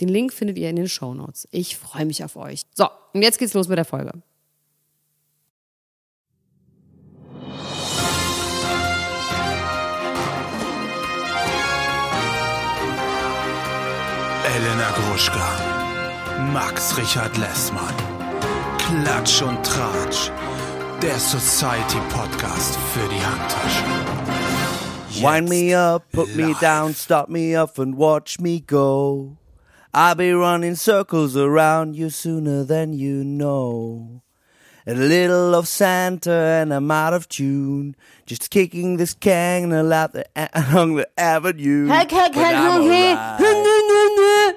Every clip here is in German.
Den Link findet ihr in den Show Notes. Ich freue mich auf euch. So, und jetzt geht's los mit der Folge. Elena Gruschka, Max Richard Lessmann, Klatsch und Tratsch, der Society Podcast für die Handtasche. Wind me up, put me down, stop me up and watch me go. I'll be running circles around you sooner than you know. A little of Santa and I'm out of tune. Just kicking this can along the, along the avenue. Heck, heck, But heck, alright.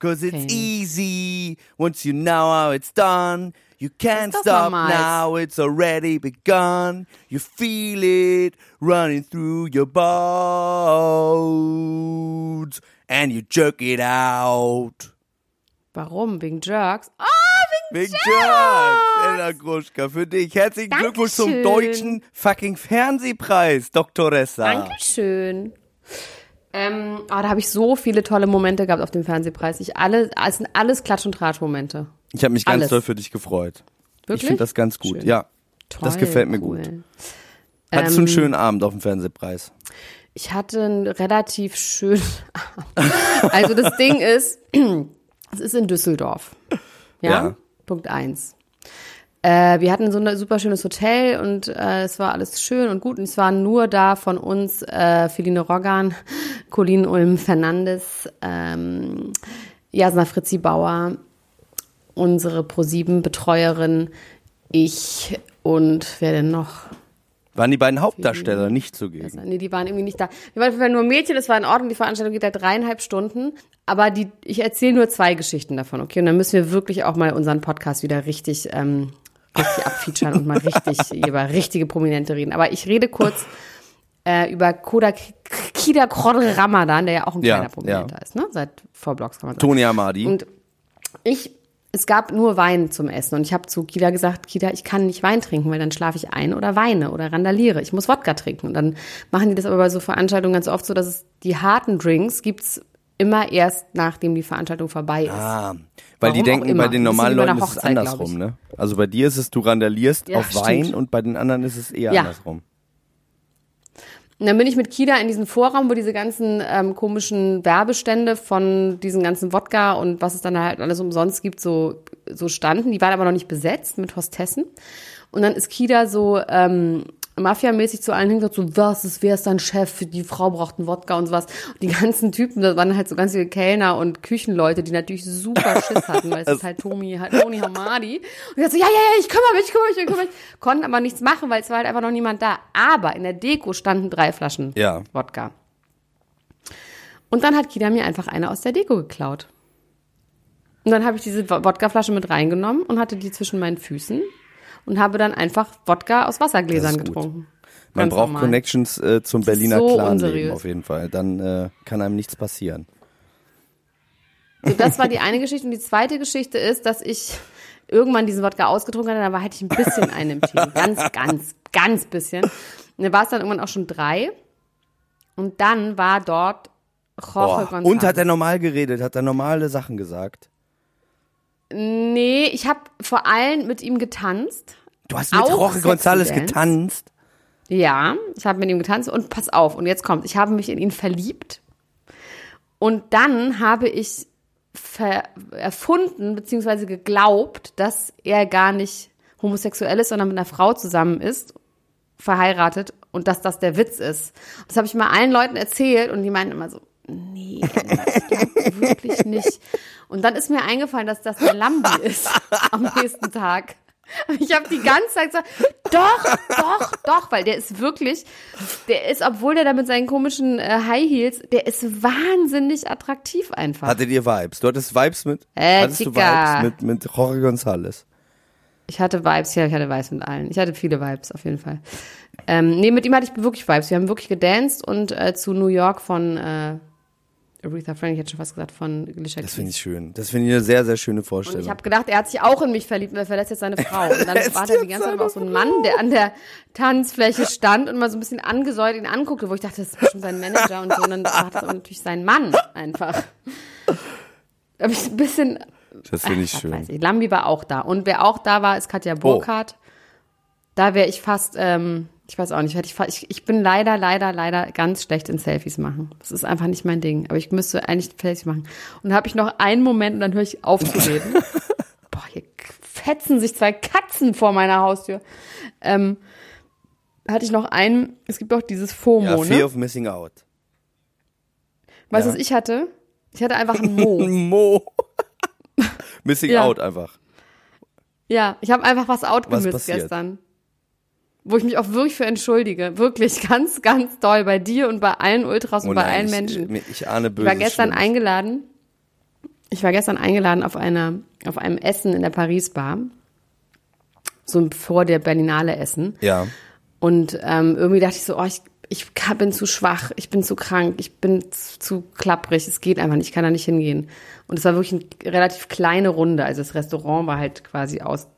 Cause it's Okay. easy once you know how it's done. You can't stop now, it's already begun. You feel it running through your bones. And you jerk it out. Warum? Wegen Jerks? Ah, wegen, Big Jerk! Ella Gruschka, für dich. Herzlichen Glückwunsch zum Dankeschön. deutschen fucking Fernsehpreis, Doktoressa. Dankeschön. Ähm, ah, da habe ich so viele tolle Momente gehabt auf dem Fernsehpreis. Ich alle, es sind alles Klatsch- und Tratsch-Momente. Ich habe mich ganz Alles. doll für dich gefreut. Wirklich? Ich finde das ganz gut, Schön. ja. Toll, das gefällt mir cool. gut. Hattest du einen Ähm, schönen Abend auf dem Fernsehpreis? Ich hatte einen relativ schönen Abend. Also das Ding ist, es ist in Düsseldorf. Ja. Ja. Punkt eins. Äh, wir hatten so ein super schönes Hotel und äh, es war alles schön und gut. Und es waren nur da von uns äh, Feline Roggan, Colin Ulm Fernandes, ähm, Jasna Fritzi Bauer, unsere ProSieben-Betreuerin, ich und wer denn noch? Waren die beiden Hauptdarsteller nicht zugegen? Nee, die waren irgendwie nicht da. Wir waren auf jeden Fall nur Mädchen, das war in Ordnung. Die Veranstaltung geht da dreieinhalb Stunden. Aber die, ich erzähle nur zwei Geschichten davon, okay? Und dann müssen wir wirklich auch mal unseren Podcast wieder richtig, ähm, richtig abfeaturen und mal richtig über richtige Prominente reden. Aber ich rede kurz äh, über Koda Kida Krodre Ramadan, der ja auch ein Ja, kleiner Prominenter ja. ist, ne? Seit Vorblogs kann man sagen. Toni Amadi. Und ich, es gab nur Wein zum Essen und ich habe zu Kida gesagt, Kida, ich kann nicht Wein trinken, weil dann schlafe ich ein oder weine oder randaliere. Ich muss Wodka trinken. Und dann machen die das aber bei so Veranstaltungen ganz oft so, dass es die harten Drinks gibt's immer erst, nachdem die Veranstaltung vorbei ist. Ah, weil die Warum denken, auch immer. bei den normalen Leuten ist es andersrum, ne? Also bei dir ist es, du randalierst Ja, auf stimmt. Wein und bei den anderen ist es eher Ja. andersrum. Und dann bin ich mit Kida in diesen Vorraum, wo diese ganzen ähm, komischen Werbestände von diesen ganzen Wodka und was es dann halt alles umsonst gibt, so, so standen. Die waren aber noch nicht besetzt mit Hostessen. Und dann ist Kida so ähm, Mafia-mäßig zu allen hingesagt, so, was ist, wer ist dein Chef? Die Frau braucht einen Wodka und sowas. Und die ganzen Typen, das waren halt so ganz viele Kellner und Küchenleute, die natürlich super Schiss hatten, weil es ist halt Tomi, halt Toni Hamadi. Und ich so, ja, ja, ja, ich kümmere mich, ich kümmere mich, ich kümmere mich. Konnten aber nichts machen, weil es war halt einfach noch niemand da. Aber in der Deko standen drei Flaschen Ja. Wodka. Und dann hat Kida mir einfach eine aus der Deko geklaut. Und dann habe ich diese Wodkaflasche mit reingenommen und hatte die zwischen meinen Füßen und habe dann einfach Wodka aus Wassergläsern getrunken. Man braucht normal. Connections äh, zum Das Berliner so Clan leben unseriös. auf jeden Fall. Dann äh, kann einem nichts passieren. So, das war die eine Geschichte. Und die zweite Geschichte ist, dass ich irgendwann diesen Wodka ausgetrunken hatte, da war, hatte ich ein bisschen einen im Team. Ganz, ganz, ganz bisschen. Und dann war es dann irgendwann auch schon drei. Und dann war dort Jorge Boah. González. Und hat er normal geredet, hat er normale Sachen gesagt. Nee, ich habe vor allem mit ihm getanzt. Du hast mit Auch Jorge González getanzt. Ja, ich habe mit ihm getanzt und pass auf, und jetzt kommt, ich habe mich in ihn verliebt und dann habe ich erfunden bzw. geglaubt, dass er gar nicht homosexuell ist, sondern mit einer Frau zusammen ist, verheiratet und dass das der Witz ist. Das habe ich mal allen Leuten erzählt und die meinten immer so, nee, das glaubt wirklich nicht. Und dann ist mir eingefallen, dass das der Lambi ist am nächsten Tag. Ich habe die ganze Zeit gesagt, doch, doch, doch, weil der ist wirklich, der ist, obwohl der da mit seinen komischen äh, High Heels, der ist wahnsinnig attraktiv einfach. Hattet ihr Vibes? Du hattest Vibes mit, Äh, hattest du. Vibes mit, mit Jorge González? Ich hatte Vibes, ja, ich hatte Vibes mit allen. Ich hatte viele Vibes, auf jeden Fall. Ähm, nee, mit ihm hatte ich wirklich Vibes. Wir haben wirklich gedanced und äh, zu New York von äh, Aretha Franklin, ich hätte schon fast gesagt, von Alicia Das finde ich schön. Das finde ich eine sehr, sehr schöne Und Vorstellung. ich habe gedacht, er hat sich auch in mich verliebt und er verlässt jetzt seine Frau. Und dann war da die ganze Zeit auch so ein Mann, der an der Tanzfläche stand und mal so ein bisschen angesäuert ihn anguckte, wo ich dachte, das ist bestimmt sein Manager und so. Und dann war das aber natürlich sein Mann einfach. Da ich ein bisschen. das finde ich Ach, schön. Weiß ich. Lambi war auch da. Und wer auch da war, ist Katja Burkhardt. Da wäre ich fast, ähm, ich weiß auch nicht, ich, ich, bin leider, leider, leider ganz schlecht in Selfies machen. Das ist einfach nicht mein Ding. Aber ich müsste eigentlich Selfies machen. Und da habe ich noch einen Moment und dann höre ich auf zu reden. Boah, hier fetzen sich zwei Katzen vor meiner Haustür. Ähm, hatte ich noch einen, es gibt auch dieses FOMO, Ja, Fear ne? of Missing Out. Weißt du, ja. was ich hatte? Ich hatte einfach ein Mo. Mo. Missing Ja. Out einfach. Ja, ich habe einfach was outgemisst gestern. Wo ich mich auch wirklich für entschuldige. Wirklich ganz, ganz doll bei dir und bei allen Ultras und Oh bei nein, allen ich, Menschen. Ich, ich ahne Ich böses war gestern Schlimmes. eingeladen. Ich war gestern eingeladen auf einer, auf einem Essen in der Paris Bar. So vor der Berlinale Essen. Ja. Und ähm, irgendwie dachte ich so, oh, ich, ich bin zu schwach, ich bin zu krank, ich bin zu, zu klapprig, es geht einfach nicht, ich kann da nicht hingehen. Und es war wirklich eine relativ kleine Runde. Also das Restaurant war halt quasi aus,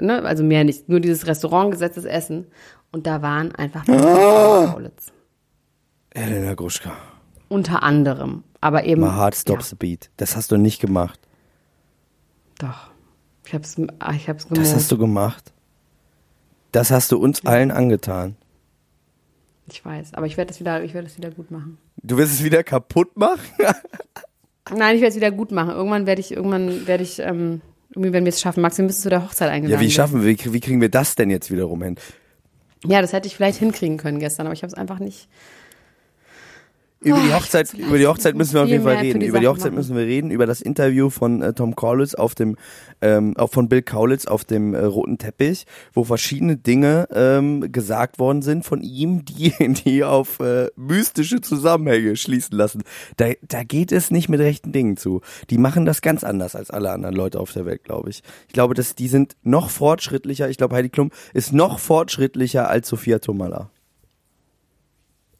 ne, also mehr nicht, nur dieses Restaurant gesetztes Essen. Und da waren einfach Kaulitz. Elena Gruschka. Unter anderem. Aber eben. My heart stops the beat. Das hast du nicht gemacht. Ja, doch. Ich hab's, ah, ich hab's Das gemocht. hast du gemacht. Das hast du uns allen angetan. Ich weiß. Aber ich werde das wieder, ich werde das wieder gut machen. Du wirst es wieder kaputt machen? Nein, ich werde es wieder gut machen. Irgendwann werde ich, irgendwann werde ich, ähm, irgendwie werden wir es schaffen. Max, wir müssen zu der Hochzeit eingeladen Ja, wie werden. schaffen wir, wie, wie kriegen wir das denn jetzt wiederum hin? Ja, das hätte ich vielleicht hinkriegen können gestern, aber ich habe es einfach nicht. Über die Oh, Hochzeit, über die Hochzeit müssen wir auf jeden Fall reden. die Über die Hochzeit machen. müssen wir reden, über das Interview von äh, Tom Kaulitz auf dem, ähm, auch von Bill Kaulitz auf dem äh, roten Teppich, wo verschiedene Dinge ähm, gesagt worden sind von ihm, die, die auf äh, mystische Zusammenhänge schließen lassen. Da, da geht es nicht mit rechten Dingen zu. Die machen das ganz anders als alle anderen Leute auf der Welt, glaube ich. Ich glaube, dass die sind noch fortschrittlicher. Ich glaube, Heidi Klum ist noch fortschrittlicher als Sophia Tomala.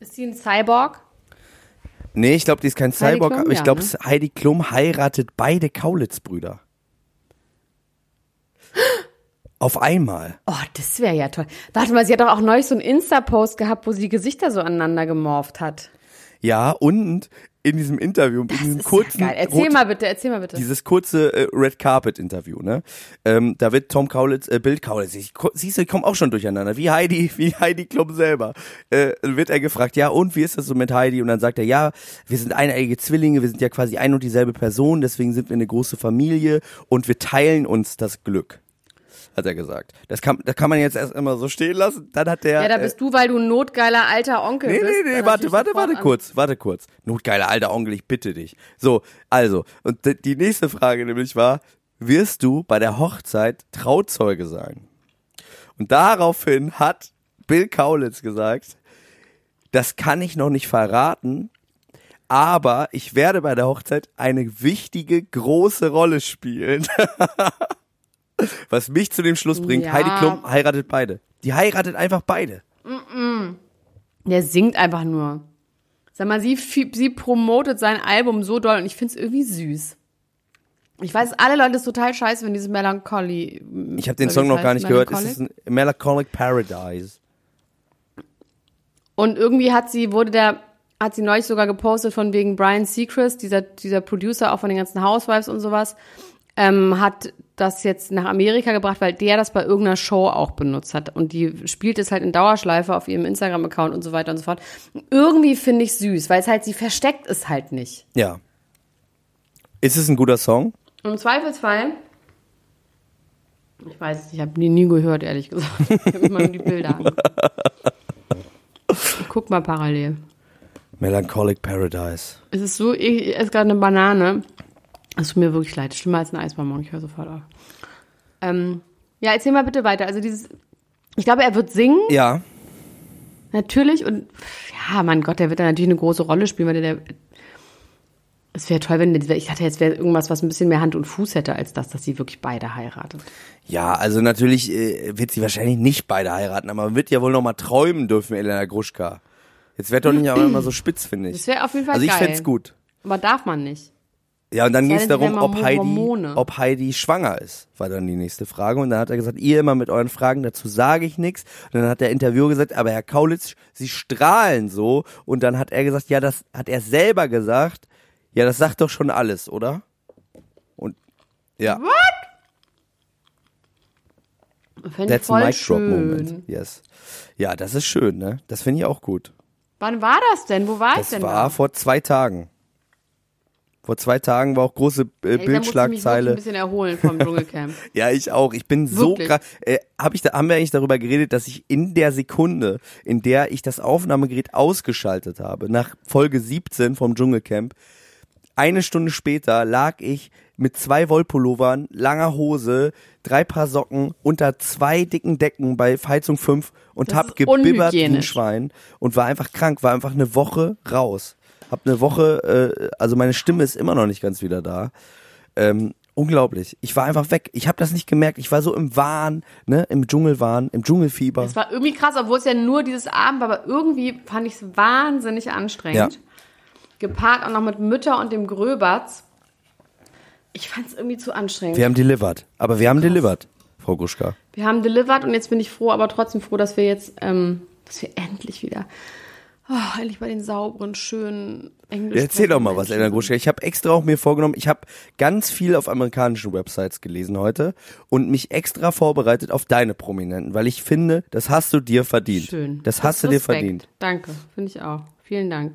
Ist sie ein Cyborg? Nee, ich glaube, die ist kein Heidi Cyborg, Klum? aber ich Ja, glaube, ne? Heidi Klum heiratet beide Kaulitz-Brüder. Auf einmal. Oh, das wäre ja toll. Warte mal, sie hat doch auch neulich so einen Insta-Post gehabt, wo sie die Gesichter so aneinander gemorpht hat. Ja, und in diesem Interview, in diesem ist kurzen, ja geil. Erzähl rot- mal bitte, erzähl mal bitte. dieses kurze äh, Red Carpet Interview, ne? Ähm, da wird Tom Kaulitz, äh, Bild Kaulitz, ich, siehst du, ich komme auch schon durcheinander, wie Heidi, wie Heidi Klum selber. Äh, wird er gefragt, ja, und wie ist das so mit Heidi? Und dann sagt er, ja, wir sind eineige Zwillinge, wir sind ja quasi ein und dieselbe Person, deswegen sind wir eine große Familie und wir teilen uns das Glück. Hat er gesagt. Das kann, das kann man jetzt erst immer so stehen lassen. Dann hat der. ja, da äh, bist du, weil du ein notgeiler alter Onkel Nee, bist. nee, nee, dann warte, warte, warte kurz, warte kurz. Notgeiler alter Onkel, ich bitte dich. So, also, und die nächste Frage nämlich war, wirst du bei der Hochzeit Trauzeuge sein? Und daraufhin hat Bill Kaulitz gesagt, das kann ich noch nicht verraten, aber ich werde bei der Hochzeit eine wichtige, große Rolle spielen. Was mich zu dem Schluss bringt, Ja. Heidi Klum heiratet beide. Die heiratet einfach beide. Der singt einfach nur. Sag mal, sie, sie promotet sein Album so doll und ich find's irgendwie süß. Ich weiß, alle Leute ist total scheiße, wenn dieses Melancholy. Ich habe den Song noch es gar nicht gehört. Es ist ein Melancholic Paradise. Und irgendwie hat sie, wurde der, hat sie neulich sogar gepostet von wegen Brian Seacrest, dieser, dieser Producer auch von den ganzen Housewives und sowas, ähm, hat das jetzt nach Amerika gebracht, weil der das bei irgendeiner Show auch benutzt hat. Und die spielt es halt in Dauerschleife auf ihrem Instagram-Account und so weiter und so fort. Irgendwie finde ich süß, weil es halt, sie versteckt es halt nicht. Ja. Ist es ein guter Song? Im Zweifelsfall, ich weiß es nicht, ich habe nie, nie gehört, ehrlich gesagt. Ich habe immer nur die Bilder an. Ich guck mal parallel. Melancholic Paradise. Es ist so, ich esse gerade eine Banane. Es tut mir wirklich leid. Schlimmer als ein Eisbonbon. Ich höre sofort auf. Ähm, Ja, erzähl mal bitte weiter. Also dieses, ich glaube, er wird singen, Ja. natürlich. Und ja, mein Gott, der wird da natürlich eine große Rolle spielen, weil der, der es wäre toll, wenn ich dachte, jetzt wäre irgendwas, was ein bisschen mehr Hand und Fuß hätte, als das, dass sie wirklich beide heiratet. Ja, also natürlich äh, wird sie wahrscheinlich nicht beide heiraten, aber man wird ja wohl noch mal träumen dürfen, Elena Gruschka. Jetzt wird doch nicht aber immer so spitz, finde ich. Das wäre auf jeden Fall also ich geil. fänd's gut. Aber darf man nicht. Ja, und dann ging es darum, ob Heidi, Hormone. ob Heidi schwanger ist, war dann die nächste Frage. Und dann hat er gesagt, ihr immer mit euren Fragen, dazu sage ich nichts. Und dann hat der Interviewer gesagt, aber Herr Kaulitz, Sie strahlen so. Und dann hat er gesagt, ja, das hat er selber gesagt. Ja, das sagt doch schon alles, oder? Und ja, Fände ich that's a voll mic drop schön. moment. Yes. Ja, das ist schön, ne? Das finde ich auch gut. Wann war das denn? Wo war ich Das denn war da? vor zwei Tagen. Vor zwei Tagen war auch große äh, da musste ich Bildschlagzeile. ein bisschen erholen vom Dschungelcamp. Ja, ich auch. Ich bin so Wirklich? krass. Äh, hab ich da, haben wir eigentlich darüber geredet, dass ich in der Sekunde, in der ich das Aufnahmegerät ausgeschaltet habe, nach Folge 17 vom Dschungelcamp, eine Stunde später lag ich mit zwei Wollpullovern, langer Hose, drei Paar Socken unter zwei dicken Decken bei Heizung 5 und Das hab gebibbert wie ein. Schwein und war einfach krank, war einfach eine Woche raus. Hab eine Woche, äh, also meine Stimme ist immer noch nicht ganz wieder da. Ähm, unglaublich. Ich war einfach weg. Ich habe das nicht gemerkt. Ich war so im Wahn, ne, im Dschungelwahn, im Dschungelfieber. Es war irgendwie krass, obwohl es ja nur dieses Abend war, aber irgendwie fand ich es wahnsinnig anstrengend. Ja. Gepaart auch noch mit Mütter und dem Gröberts. Ich fand es irgendwie zu anstrengend. Wir haben delivered. Aber wir haben delivered, Frau Gruschka. Wir haben delivered und jetzt bin ich froh, aber trotzdem froh, dass wir jetzt, ähm, dass wir endlich wieder, oh, endlich bei den sauberen, schönen Englisch. Ja, erzähl doch mal was, Elena Gruschka. Ich habe extra auch mir vorgenommen, ich habe ganz viel auf amerikanischen Websites gelesen heute und mich extra vorbereitet auf deine Prominenten, weil ich finde, das hast du dir verdient. Schön. Das hast du dir Respekt. verdient. Danke, finde ich auch. Vielen Dank.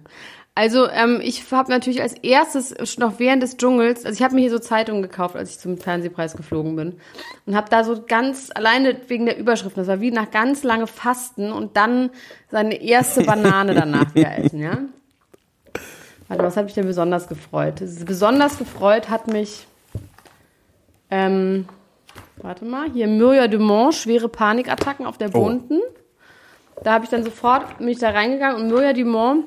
Also ähm, ich habe natürlich als erstes noch während des Dschungels, also ich habe mir hier so Zeitungen gekauft, als ich zum Fernsehpreis geflogen bin und habe da so ganz alleine wegen der Überschriften, das war wie nach ganz lange Fasten und dann seine erste Banane danach wieder essen, ja. Warte, was hat mich denn besonders gefreut? Besonders gefreut hat mich, ähm, warte mal, hier Myrja Dumont, schwere Panikattacken auf der Bunten. Da habe ich dann sofort mich da reingegangen und Myrja Dumont,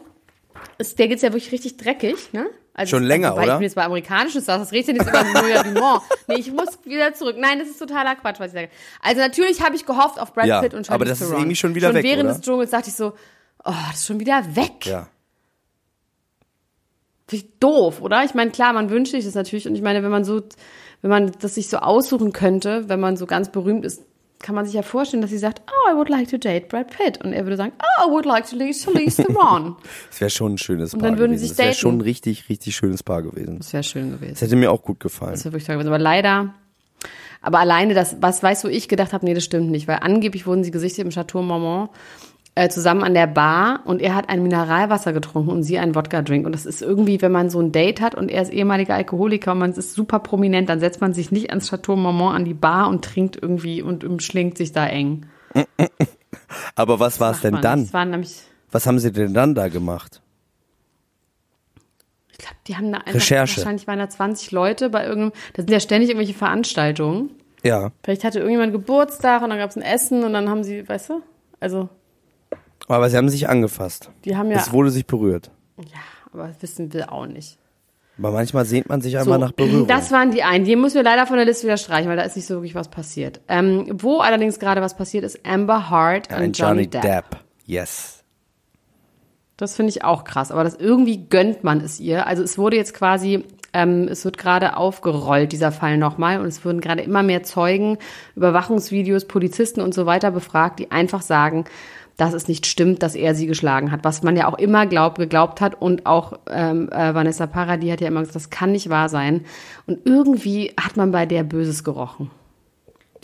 der geht's ja wirklich richtig dreckig, ne? Also Schon länger, wobei oder? Ich bin jetzt bei amerikanischen Stars, das redet ja jetzt über Myrja Dumont. Nee, ich muss wieder zurück. Nein, das ist totaler Quatsch, was ich sage. Also natürlich habe ich gehofft auf Brad Ja, Pitt und Charlize aber das ist Theron. irgendwie schon wieder schon weg, während oder? des Dschungels dachte ich so, oh, das ist schon wieder weg. Ja. Finde ich doof, oder? Ich meine, klar, man wünscht sich das natürlich. Und ich meine, wenn man so, wenn man das sich so aussuchen könnte, wenn man so ganz berühmt ist, kann man sich ja vorstellen, dass sie sagt, oh, I would like to date Brad Pitt. Und er würde sagen, oh, I would like to date Charlize Theron. Das wäre schon ein schönes Paar dann würden gewesen. sie das wäre schon ein richtig, richtig schönes Paar gewesen. Das wäre schön Das gewesen. hätte mir auch gut gefallen. Das wäre wirklich toll gewesen. Aber leider, aber alleine das, was weißt du, wo ich gedacht habe, nee, das stimmt nicht. Weil angeblich wurden sie gesichtet im Chateau Marmont äh, zusammen an der Bar und er hat ein Mineralwasser getrunken und sie einen Wodka-Drink. Und das ist irgendwie, wenn man so ein Date hat und er ist ehemaliger Alkoholiker und man ist super prominent, dann setzt man sich nicht ans Chateau Marmont an die Bar und trinkt irgendwie und umschlingt sich da eng. Aber was war es denn dann? Das waren nämlich, Was haben sie denn dann da gemacht? ich glaube, die haben da einfach, Recherche. wahrscheinlich waren da 20 Leute bei irgendeinem, da sind ja ständig irgendwelche Veranstaltungen. Ja. Vielleicht hatte irgendjemand Geburtstag und dann gab es ein Essen und dann haben sie, weißt du, also Aber sie haben sich angefasst. die haben ja, Es wurde sich berührt. ja, aber das wissen wir auch nicht. Aber manchmal sehnt man sich einfach nach Berührung. Das waren die einen. Die müssen wir leider von der Liste wieder streichen, weil da ist nicht so wirklich was passiert. Ähm, wo allerdings gerade was passiert ist, Amber Hart und Ein Johnny, Johnny Depp. Depp. Yes. Das finde ich auch krass, aber das irgendwie gönnt man es ihr. Also es wurde jetzt quasi, ähm, es wird gerade aufgerollt, dieser Fall nochmal, und es wurden gerade immer mehr Zeugen, Überwachungsvideos, Polizisten und so weiter befragt, die einfach sagen, dass es nicht stimmt, dass er sie geschlagen hat, was man ja auch immer glaub, geglaubt hat und auch ähm, äh, Vanessa Paradis hat ja immer gesagt, das kann nicht wahr sein. Und irgendwie hat man bei der Böses gerochen.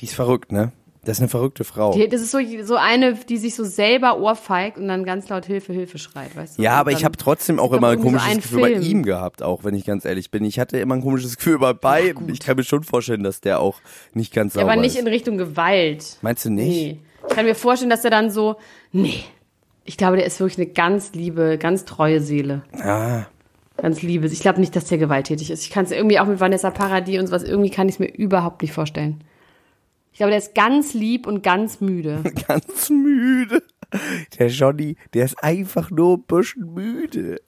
Die ist verrückt, ne? Das ist eine verrückte Frau. Die, das ist so, so eine, die sich so selber ohrfeigt und dann ganz laut Hilfe, Hilfe schreit, weißt du? ja, Und aber ich habe trotzdem auch immer ein irgendwie so komisches einen Gefühl bei Film. ihm gehabt, auch wenn ich ganz ehrlich bin. Ich hatte immer ein komisches Gefühl bei beiden. Ich kann mir schon vorstellen, dass der auch nicht ganz Ja, sauber aber nicht ist. in Richtung Gewalt. Meinst du nicht? Nee. Ich kann mir vorstellen, dass er dann so, nee. Ich glaube, der ist wirklich eine ganz liebe, ganz treue Seele. Ah, Ganz liebe. Ich glaube nicht, dass der gewalttätig ist. Ich kann es irgendwie auch mit Vanessa Paradis und sowas, irgendwie kann ich es mir überhaupt nicht vorstellen. Ich glaube, der ist ganz lieb und ganz müde. Ganz müde. Der Johnny, der ist einfach nur ein bisschen müde.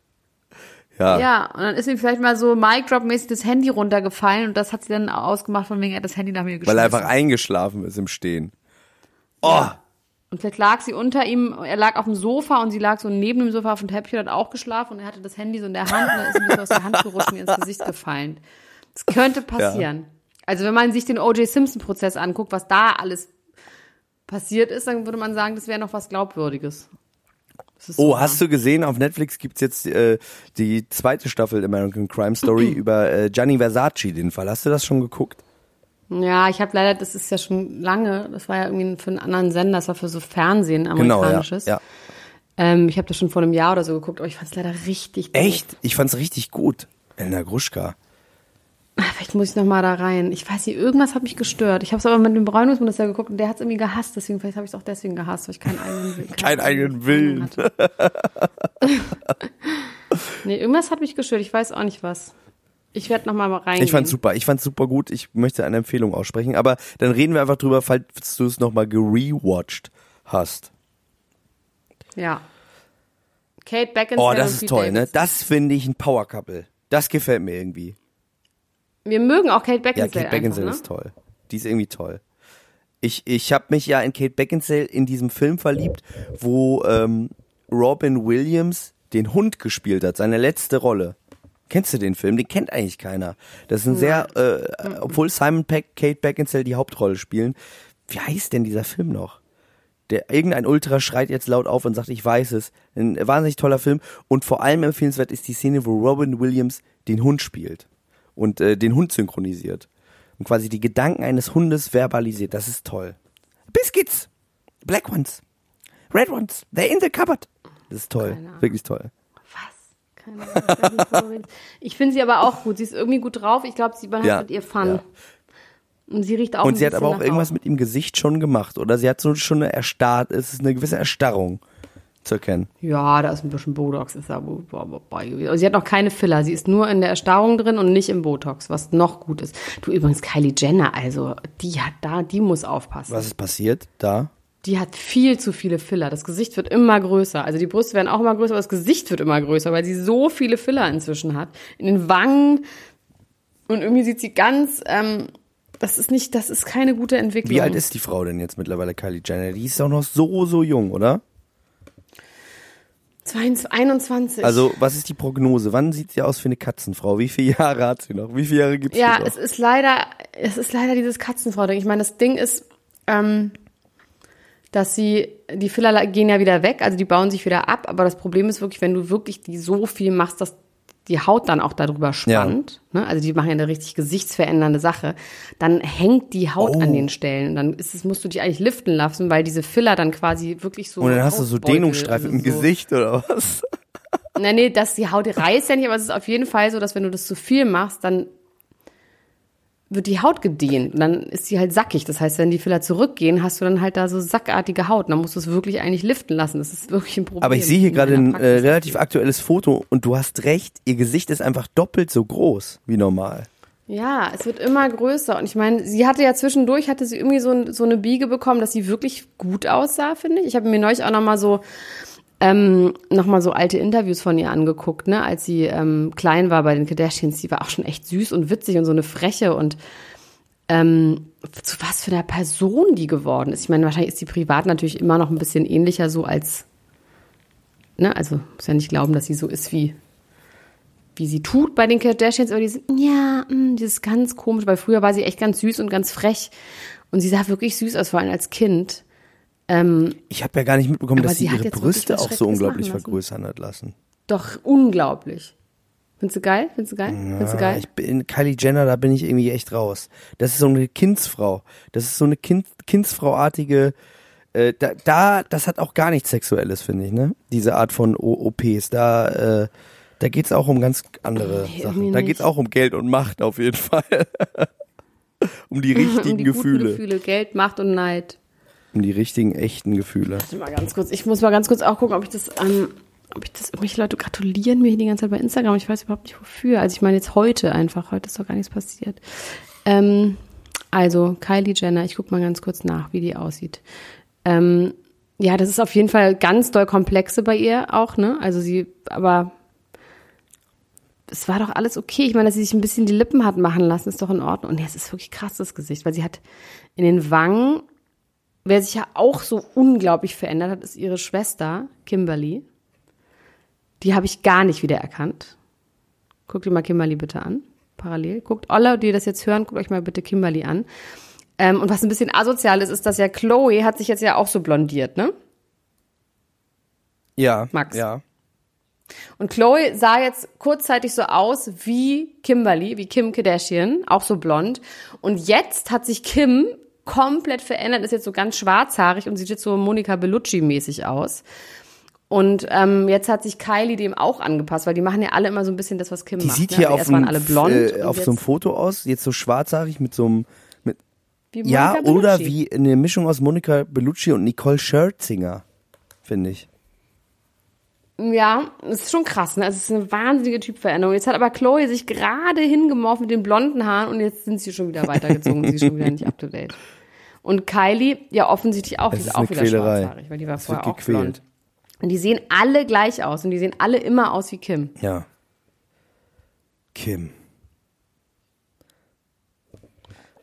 Ja. Ja, und dann ist ihm vielleicht mal so Mic Drop mäßig das Handy runtergefallen und das hat sie dann ausgemacht, von wegen er hat das Handy nach mir Weil geschmissen. er einfach eingeschlafen ist im Stehen. Oh, Und vielleicht lag sie unter ihm, er lag auf dem Sofa und sie lag so neben dem Sofa auf dem Teppich und hat auch geschlafen und er hatte das Handy so in der Hand und dann ist ihm so aus der Hand gerutscht und mir ins Gesicht gefallen. Das könnte passieren. Also wenn man sich den O.J. Simpson-Prozess anguckt, was da alles passiert ist, dann würde man sagen, das wäre noch was Glaubwürdiges. Oh so hast du gesehen, auf Netflix gibt's jetzt äh, die zweite Staffel American Crime Story über äh, Gianni Versace, den Fall. Hast du das schon geguckt? Ja, ich habe leider, das ist ja schon lange, das war ja irgendwie für einen anderen Sender, das war für so Fernsehen, Genau, ja. amerikanisches. ja. Ähm, ich habe das schon vor einem Jahr oder so geguckt, aber ich fand es leider richtig doof. Echt? Ich fand's richtig gut. Elena Gruschka. Ah, Vielleicht muss ich noch mal da rein. Ich weiß nicht, irgendwas hat mich gestört. Ich habe es aber mit dem Bräunungsmann ja geguckt und der hat es irgendwie gehasst. Deswegen, vielleicht habe ich es auch deswegen gehasst, weil ich keinen eigenen Willen Keinen eigenen Willen. nee, irgendwas hat mich gestört. Ich weiß auch nicht was. Ich werde noch mal rein. Ich fand's super. Ich fand's super gut. Ich möchte eine Empfehlung aussprechen. Aber dann reden wir einfach drüber, falls du es nochmal gerewatcht hast. Ja. Kate Beckinsale Oh, das ist Pete toll, ne? Davidson. Das finde ich ein Power Couple. Das gefällt mir irgendwie. Wir mögen auch Kate Ja, Beckinsale. Kate Beckinsale einfach, ist toll. Die ist irgendwie toll. Ich, ich habe mich ja in Kate Beckinsale in diesem Film verliebt, wo ähm, Robin Williams den Hund gespielt hat, seine letzte Rolle. Kennst du den Film? Den kennt eigentlich keiner. Das ist ein sehr, äh, obwohl Simon Peck, Kate Beckinsale die Hauptrolle spielen. Wie heißt denn dieser Film noch? Der, irgendein Ultra schreit jetzt laut auf und sagt, ich weiß es. Ein wahnsinnig toller Film. Und vor allem empfehlenswert ist die Szene, wo Robin Williams den Hund spielt und äh, den Hund synchronisiert. Und quasi die Gedanken eines Hundes verbalisiert. Das ist toll. Biscuits. Black ones. Red ones. They're in the cupboard. Das ist toll. Wirklich toll. Keine Ahnung. Ich finde sie aber auch gut. Sie ist irgendwie gut drauf. Ich glaube, sie man Ja, hat mit ihr Fun. ja. Und sie riecht auch Und sie hat aber auch irgendwas Rauch. mit ihrem Gesicht schon gemacht. Oder sie hat so schon eine Erstarrt, es ist eine gewisse Erstarrung zu erkennen. Ja, da ist ein bisschen Botox ist da bei. Sie hat noch keine Filler. Sie ist nur in der Erstarrung drin und nicht im Botox, was noch gut ist. Du übrigens Kylie Jenner, also die hat da, die muss aufpassen. Was ist passiert da? Die hat viel zu viele Filler. Das Gesicht wird immer größer. Also die Brüste werden auch immer größer, aber das Gesicht wird immer größer, weil sie so viele Filler inzwischen hat. In den Wangen. Und irgendwie sieht sie ganz, ähm, das ist nicht, das ist keine gute Entwicklung. Wie alt ist die Frau denn jetzt mittlerweile, Kylie Jenner? Die ist doch noch so, so jung, oder? 22, 21. Also, was ist die Prognose? Wann sieht sie aus wie eine Katzenfrau? Wie viele Jahre hat sie noch? Wie viele Jahre gibt's Ja, sie noch? es ist leider, es ist leider dieses Katzenfrau-Ding. Ich meine, das Ding ist, ähm, dass sie, die Filler gehen ja wieder weg, also die bauen sich wieder ab, aber das Problem ist wirklich, wenn du wirklich die so viel machst, dass die Haut dann auch darüber spannt, ne? also die machen ja eine richtig gesichtsverändernde Sache, dann hängt die Haut Oh. an den Stellen und dann ist es, musst du die eigentlich liften lassen, weil diese Filler dann quasi wirklich so Und dann hast du so Dehnungsstreifen im so, Gesicht oder was? Nee, nee, dass die Haut reißt ja nicht, aber es ist auf jeden Fall so, dass wenn du das zu viel machst, dann wird die Haut gedehnt und dann ist sie halt sackig. Das heißt, wenn die Filler zurückgehen, hast du dann halt da so sackartige Haut. Und dann musst du es wirklich eigentlich liften lassen. Das ist wirklich ein Problem. Aber ich sehe hier gerade ein äh, relativ aktuelles Foto und du hast recht, ihr Gesicht ist einfach doppelt so groß wie normal. Ja, es wird immer größer. Und ich meine, sie hatte ja zwischendurch, hatte sie irgendwie so, ein- so eine Biege bekommen, dass sie wirklich gut aussah, finde ich. Ich habe mir neulich auch nochmal so, ähm, noch mal so alte Interviews von ihr angeguckt, ne, als sie ähm, klein war bei den Kardashians. Die war auch schon echt süß und witzig und so eine Freche und ähm, zu was für einer Person die geworden ist. Ich meine, wahrscheinlich ist sie privat natürlich immer noch ein bisschen ähnlicher so als, ne, also muss ja nicht glauben, dass sie so ist wie wie sie tut bei den Kardashians, aber die sind, ja, mh, dieses ganz komisch, weil früher war sie echt ganz süß und ganz frech und sie sah wirklich süß aus, vor allem als Kind. Ähm, Ich habe ja gar nicht mitbekommen, dass sie ihre Brüste auch so unglaublich vergrößern hat lassen. doch unglaublich. Findest du geil? Findest du geil? Findest du geil? Ich bin Kylie Jenner, da bin ich irgendwie echt raus. Das ist so eine Kindsfrau. Das ist so eine kind, Kindsfrauartige. Äh, da, da, das hat auch gar nichts Sexuelles, finde ich, ne? Diese Art von O- OPs. Da, äh, da geht's auch um ganz andere Nee, Sachen. Da nicht. geht's auch um Geld und Macht auf jeden Fall. um die Um richtigen die Gefühle. Gefühle, Geld, Macht und Neid. Um die richtigen, echten Gefühle. Warte mal ganz kurz. Ich muss mal ganz kurz auch gucken, ob ich das, ähm, ob ich das, irgendwelche Leute gratulieren mir hier die ganze Zeit bei Instagram. Ich weiß überhaupt nicht wofür. Also ich meine jetzt heute einfach. Heute ist doch gar nichts passiert. Ähm, Also Kylie Jenner, ich guck mal ganz kurz nach, wie die aussieht. Ähm, ja, das ist auf jeden Fall ganz doll komplexe bei ihr auch, ne? Also sie, aber es war doch alles okay. Ich meine, dass sie sich ein bisschen die Lippen hat machen lassen, ist doch in Ordnung. Und nee, es ist wirklich krass, das Gesicht, weil sie hat in den Wangen, wer sich ja auch so unglaublich verändert hat, ist ihre Schwester, Kimberly. Die habe ich gar nicht wiedererkannt. Guckt dir mal Kimberly bitte an, parallel. Guckt alle, die das jetzt hören, guckt euch mal bitte Kimberly an. Ähm, und was ein bisschen asozial ist, ist, dass ja Chloe hat sich jetzt ja auch so blondiert, ne? Ja. Max. Ja. Und Chloe sah jetzt kurzzeitig so aus wie Kimberly, wie Kim Kardashian, auch so blond. Und jetzt hat sich Kim komplett verändert, ist jetzt so ganz schwarzhaarig und sieht jetzt so Monika Bellucci-mäßig aus. Und ähm, jetzt hat sich Kylie dem auch angepasst, weil die machen ja alle immer so ein bisschen das, was Kim Die macht. sieht ne? hier Also auf, waren blond. äh, auf so einem Foto aus, jetzt so schwarzhaarig mit so einem. Mit, ja, oder wie eine Mischung aus Monika Bellucci und Nicole Scherzinger, finde ich. Ja, das ist schon krass, ne? Also es ist eine wahnsinnige Typveränderung. Jetzt hat aber Chloe sich gerade hingemorft mit den blonden Haaren und jetzt sind sie schon wieder weitergezogen. sie ist schon wieder nicht up to date. Und Kylie, ja offensichtlich auch, Es die ist ist auch wieder Quälerei. schwarzhaarig, weil die war Es vorher auch gequält. blond. Und die sehen alle gleich aus und die sehen alle immer aus wie Kim. Ja. Kim.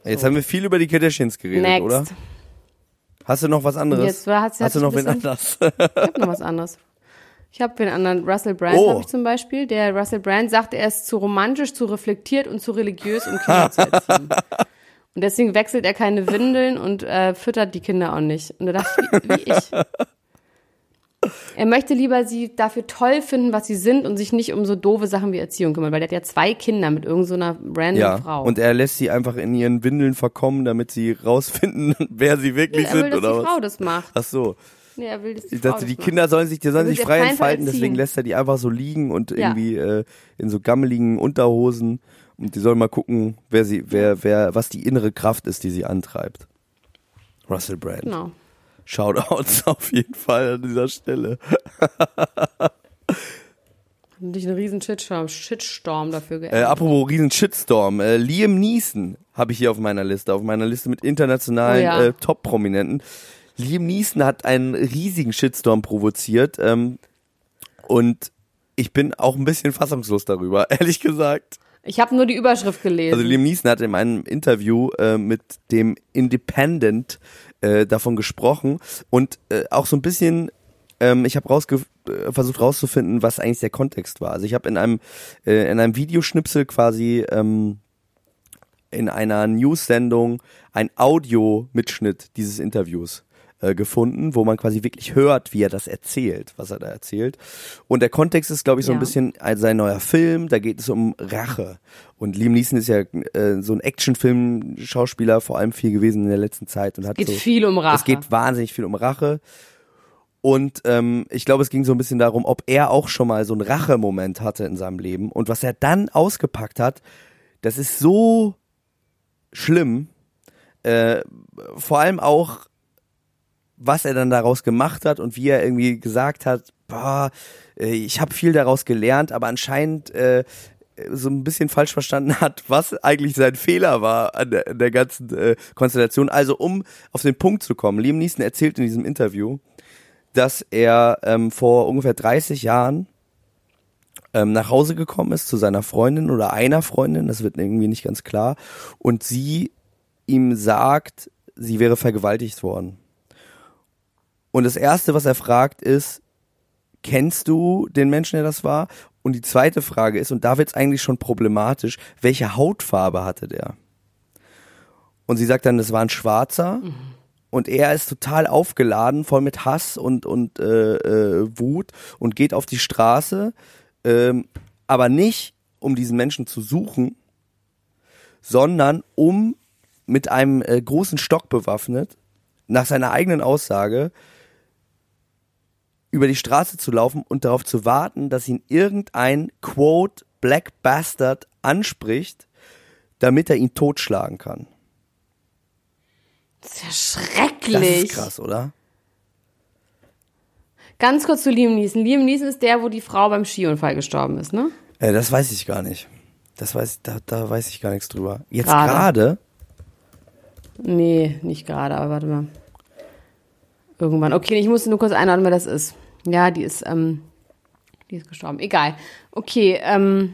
Jetzt haben wir viel über die Kardashians geredet, Next. oder? Hast du noch was anderes? Jetzt war- hat's- Hast du noch wen anders? Ich habe noch was anderes. Ich habe den anderen, Russell Brand Oh. habe ich zum Beispiel. Der Russell Brand sagt, er ist zu romantisch, zu reflektiert und zu religiös, um Kinder zu erziehen. Und deswegen wechselt er keine Windeln und äh, füttert die Kinder auch nicht. Und da dachte ich, wie, wie ich. Er möchte lieber sie dafür toll finden, was sie sind und sich nicht um so doofe Sachen wie Erziehung kümmern, weil der hat ja zwei Kinder mit irgendeiner so random ja. Frau. Und er lässt sie einfach in ihren Windeln verkommen, damit sie rausfinden, wer sie wirklich er will, sind, dass oder die Frau was? das macht. Ach so. Nee, er will, dass die Frau dachte, das die macht. Kinder sollen sich, die sollen will sich frei entfalten, deswegen lässt er die einfach so liegen und Ja. irgendwie äh, in so gammeligen Unterhosen und die sollen mal gucken, wer sie, wer, wer, was die innere Kraft ist, die sie antreibt. Russell Brand. Genau. Shoutouts auf jeden Fall an dieser Stelle. Dich einen riesen Shitstorm, Shitstorm dafür Äh, geärgert. apropos riesen Shitstorm, äh, Liam Neeson habe ich hier auf meiner Liste, auf meiner Liste mit internationalen Oh ja. äh, Top-Prominenten. Liam Neeson hat einen riesigen Shitstorm provoziert ähm, und ich bin auch ein bisschen fassungslos darüber, ehrlich gesagt. Ich habe nur die Überschrift gelesen. Also Liam Neeson hat in einem Interview äh, mit dem Independent äh, davon gesprochen und äh, auch so ein bisschen, ähm, ich habe rausge äh, versucht rauszufinden, was eigentlich der Kontext war. Also ich habe in einem äh, in einem Videoschnipsel quasi ähm, in einer News-Sendung ein Audio-Mitschnitt dieses Interviews äh, gefunden, wo man quasi wirklich hört, wie er das erzählt, was er da erzählt. Und der Kontext ist, glaube ich, so ein Ja. bisschen ein- sein neuer Film. Da geht es um Rache. Und Liam Neeson ist ja äh, so ein Actionfilm-Schauspieler, vor allem viel gewesen in der letzten Zeit und hat geht so, viel um Rache. es geht wahnsinnig viel um Rache. Und ähm, ich glaube, es ging so ein bisschen darum, ob er auch schon mal so einen Rachemoment hatte in seinem Leben. Und was er dann ausgepackt hat, das ist so schlimm. Äh, vor allem auch, was er dann daraus gemacht hat und wie er irgendwie gesagt hat, boah, äh, ich habe viel daraus gelernt, aber anscheinend äh, so ein bisschen falsch verstanden hat, was eigentlich sein Fehler war an der, an der ganzen äh, Konstellation. Also um auf den Punkt zu kommen, Liam Neeson erzählt in diesem Interview, dass er ähm, vor ungefähr 30 Jahren ähm, nach Hause gekommen ist zu seiner Freundin oder einer Freundin, das wird irgendwie nicht ganz klar, und sie ihm sagt, sie wäre vergewaltigt worden. Und das Erste, was er fragt, ist, kennst du den Menschen, der das war? Und die zweite Frage ist, und da wird es eigentlich schon problematisch, welche Hautfarbe hatte der? Und sie sagt dann, das war ein Schwarzer. Und er ist total aufgeladen, voll mit Hass und, und äh, äh, Wut und geht auf die Straße, ähm, aber nicht, um diesen Menschen zu suchen, sondern um mit einem äh, großen Stock bewaffnet, nach seiner eigenen Aussage, über die Straße zu laufen und darauf zu warten, dass ihn irgendein Quote Black Bastard anspricht, damit er ihn totschlagen kann. Das ist ja schrecklich. Das ist krass, oder? Ganz kurz zu Liam Neeson. Liam Neeson ist der, wo die Frau beim Skiunfall gestorben ist, ne? Äh, das weiß ich gar nicht. Das weiß, da, da weiß ich gar nichts drüber. Jetzt Gerade. Nee, nicht gerade, aber warte mal. Irgendwann. Okay, ich musste nur kurz einordnen, wer das ist. Ja, die ist, ähm, die ist gestorben. Egal. Okay, ähm,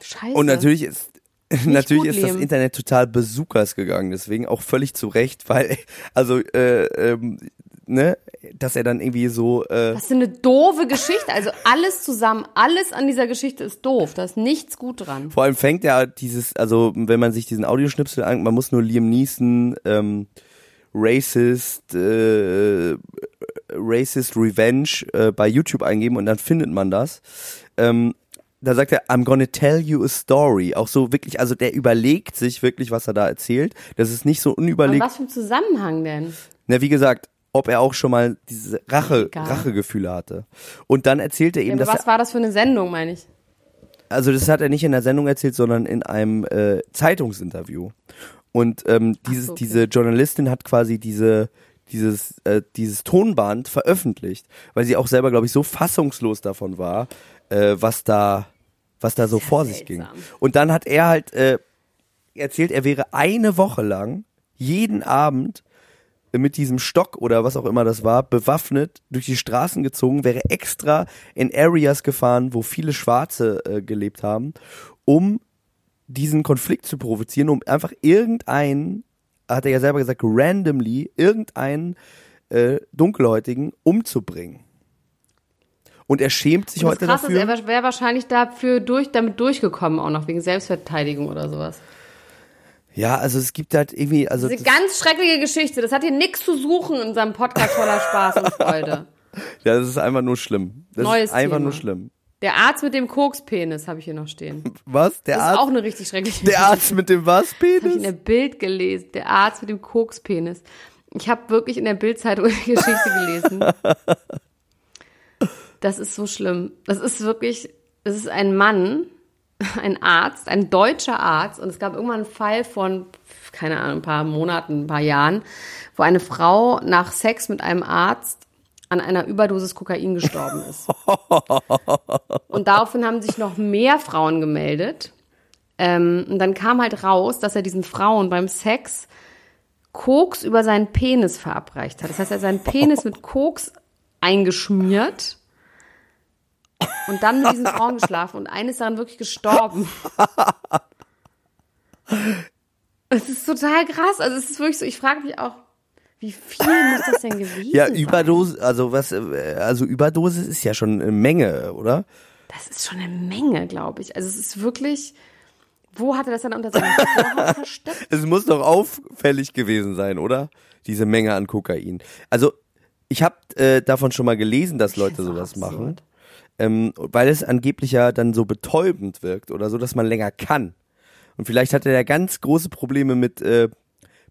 scheiße. Und natürlich ist natürlich gut, ist das Liam. Internet total besukas gegangen, deswegen auch völlig zu Recht, weil also äh, ähm, ne, dass er dann irgendwie so äh, Was für eine doofe Geschichte. Also alles zusammen, alles an dieser Geschichte ist doof. Da ist nichts gut dran. vor allem fängt er dieses, also wenn man sich diesen Audioschnipsel an, man muss nur Liam Neeson ähm, Racist äh, Racist Revenge äh, bei YouTube eingeben und dann findet man das. Ähm, da sagt er, I'm gonna tell you a story. Auch so wirklich, also der überlegt sich wirklich, was er da erzählt. Das ist nicht so unüberlegt. was für ein Zusammenhang denn? Na, wie gesagt, ob er auch schon mal diese Rache. Rachegefühle hatte. Und dann erzählt er Ja, eben, aber dass was er, war das für eine Sendung, meine ich? also das hat er nicht in der Sendung erzählt, sondern in einem äh, Zeitungsinterview. Und ähm, dieses, so, okay. diese Journalistin hat quasi diese dieses äh, dieses Tonband veröffentlicht, weil sie auch selber, glaube ich, so fassungslos davon war, äh, was da was da so vor sich ging. seltsam. Und dann hat er halt äh, erzählt, er wäre eine Woche lang jeden Abend mit diesem Stock oder was auch immer das war, bewaffnet durch die Straßen gezogen, wäre extra in Areas gefahren, wo viele Schwarze äh, gelebt haben, um diesen Konflikt zu provozieren, um einfach irgendeinen, hat er ja selber gesagt, randomly irgendeinen äh, Dunkelhäutigen umzubringen. Und er schämt sich Und heute das Krasse ist, dafür. er wäre wahrscheinlich dafür durch, damit durchgekommen, auch noch wegen Selbstverteidigung oder sowas. Ja, also es gibt halt irgendwie, also Diese das, ganz schreckliche Geschichte, das hat hier nichts zu suchen in unserem Podcast voller Spaß und Freude. ja, das ist einfach nur schlimm. Das Neues ist einfach Thema. nur schlimm. Der Arzt mit dem Kokspenis habe ich hier noch stehen. Was? Der Das ist Arzt? auch eine richtig schreckliche der Arzt mit dem was, habe ich in Penis? der Bild gelesen. Der Arzt mit dem Kokspenis. Ich habe wirklich in der Bildzeitung eine Geschichte gelesen. Das ist so schlimm. Das ist wirklich, das ist ein Mann, ein Arzt, ein deutscher Arzt. Und es gab irgendwann einen Fall von, keine Ahnung, ein paar Monaten, ein paar Jahren, wo eine Frau nach Sex mit einem Arzt an einer Überdosis Kokain gestorben ist. Und daraufhin haben sich noch mehr Frauen gemeldet. Ähm, und dann kam halt raus, dass er diesen Frauen beim Sex Koks über seinen Penis verabreicht hat. Das heißt, er hat seinen Penis mit Koks eingeschmiert und dann mit diesen Frauen geschlafen und eine ist daran wirklich gestorben. Es ist total krass. Also es ist wirklich so, ich frage mich auch, wie viel muss das denn gewesen Ja, sein? Überdosis, also was, äh, also Überdosis ist ja schon eine Menge, oder? Das ist schon eine Menge, glaube ich. Also es ist wirklich, wo hat er das dann unter seinem Vorhaut versteckt? Es muss doch auffällig gewesen sein, oder? Diese Menge an Kokain. Also ich habe äh, davon schon mal gelesen, dass Leute auch sowas absurd. machen, ähm, weil es angeblich ja dann so betäubend wirkt oder so, dass man länger kann. Und vielleicht hat er ja ganz große Probleme mit äh,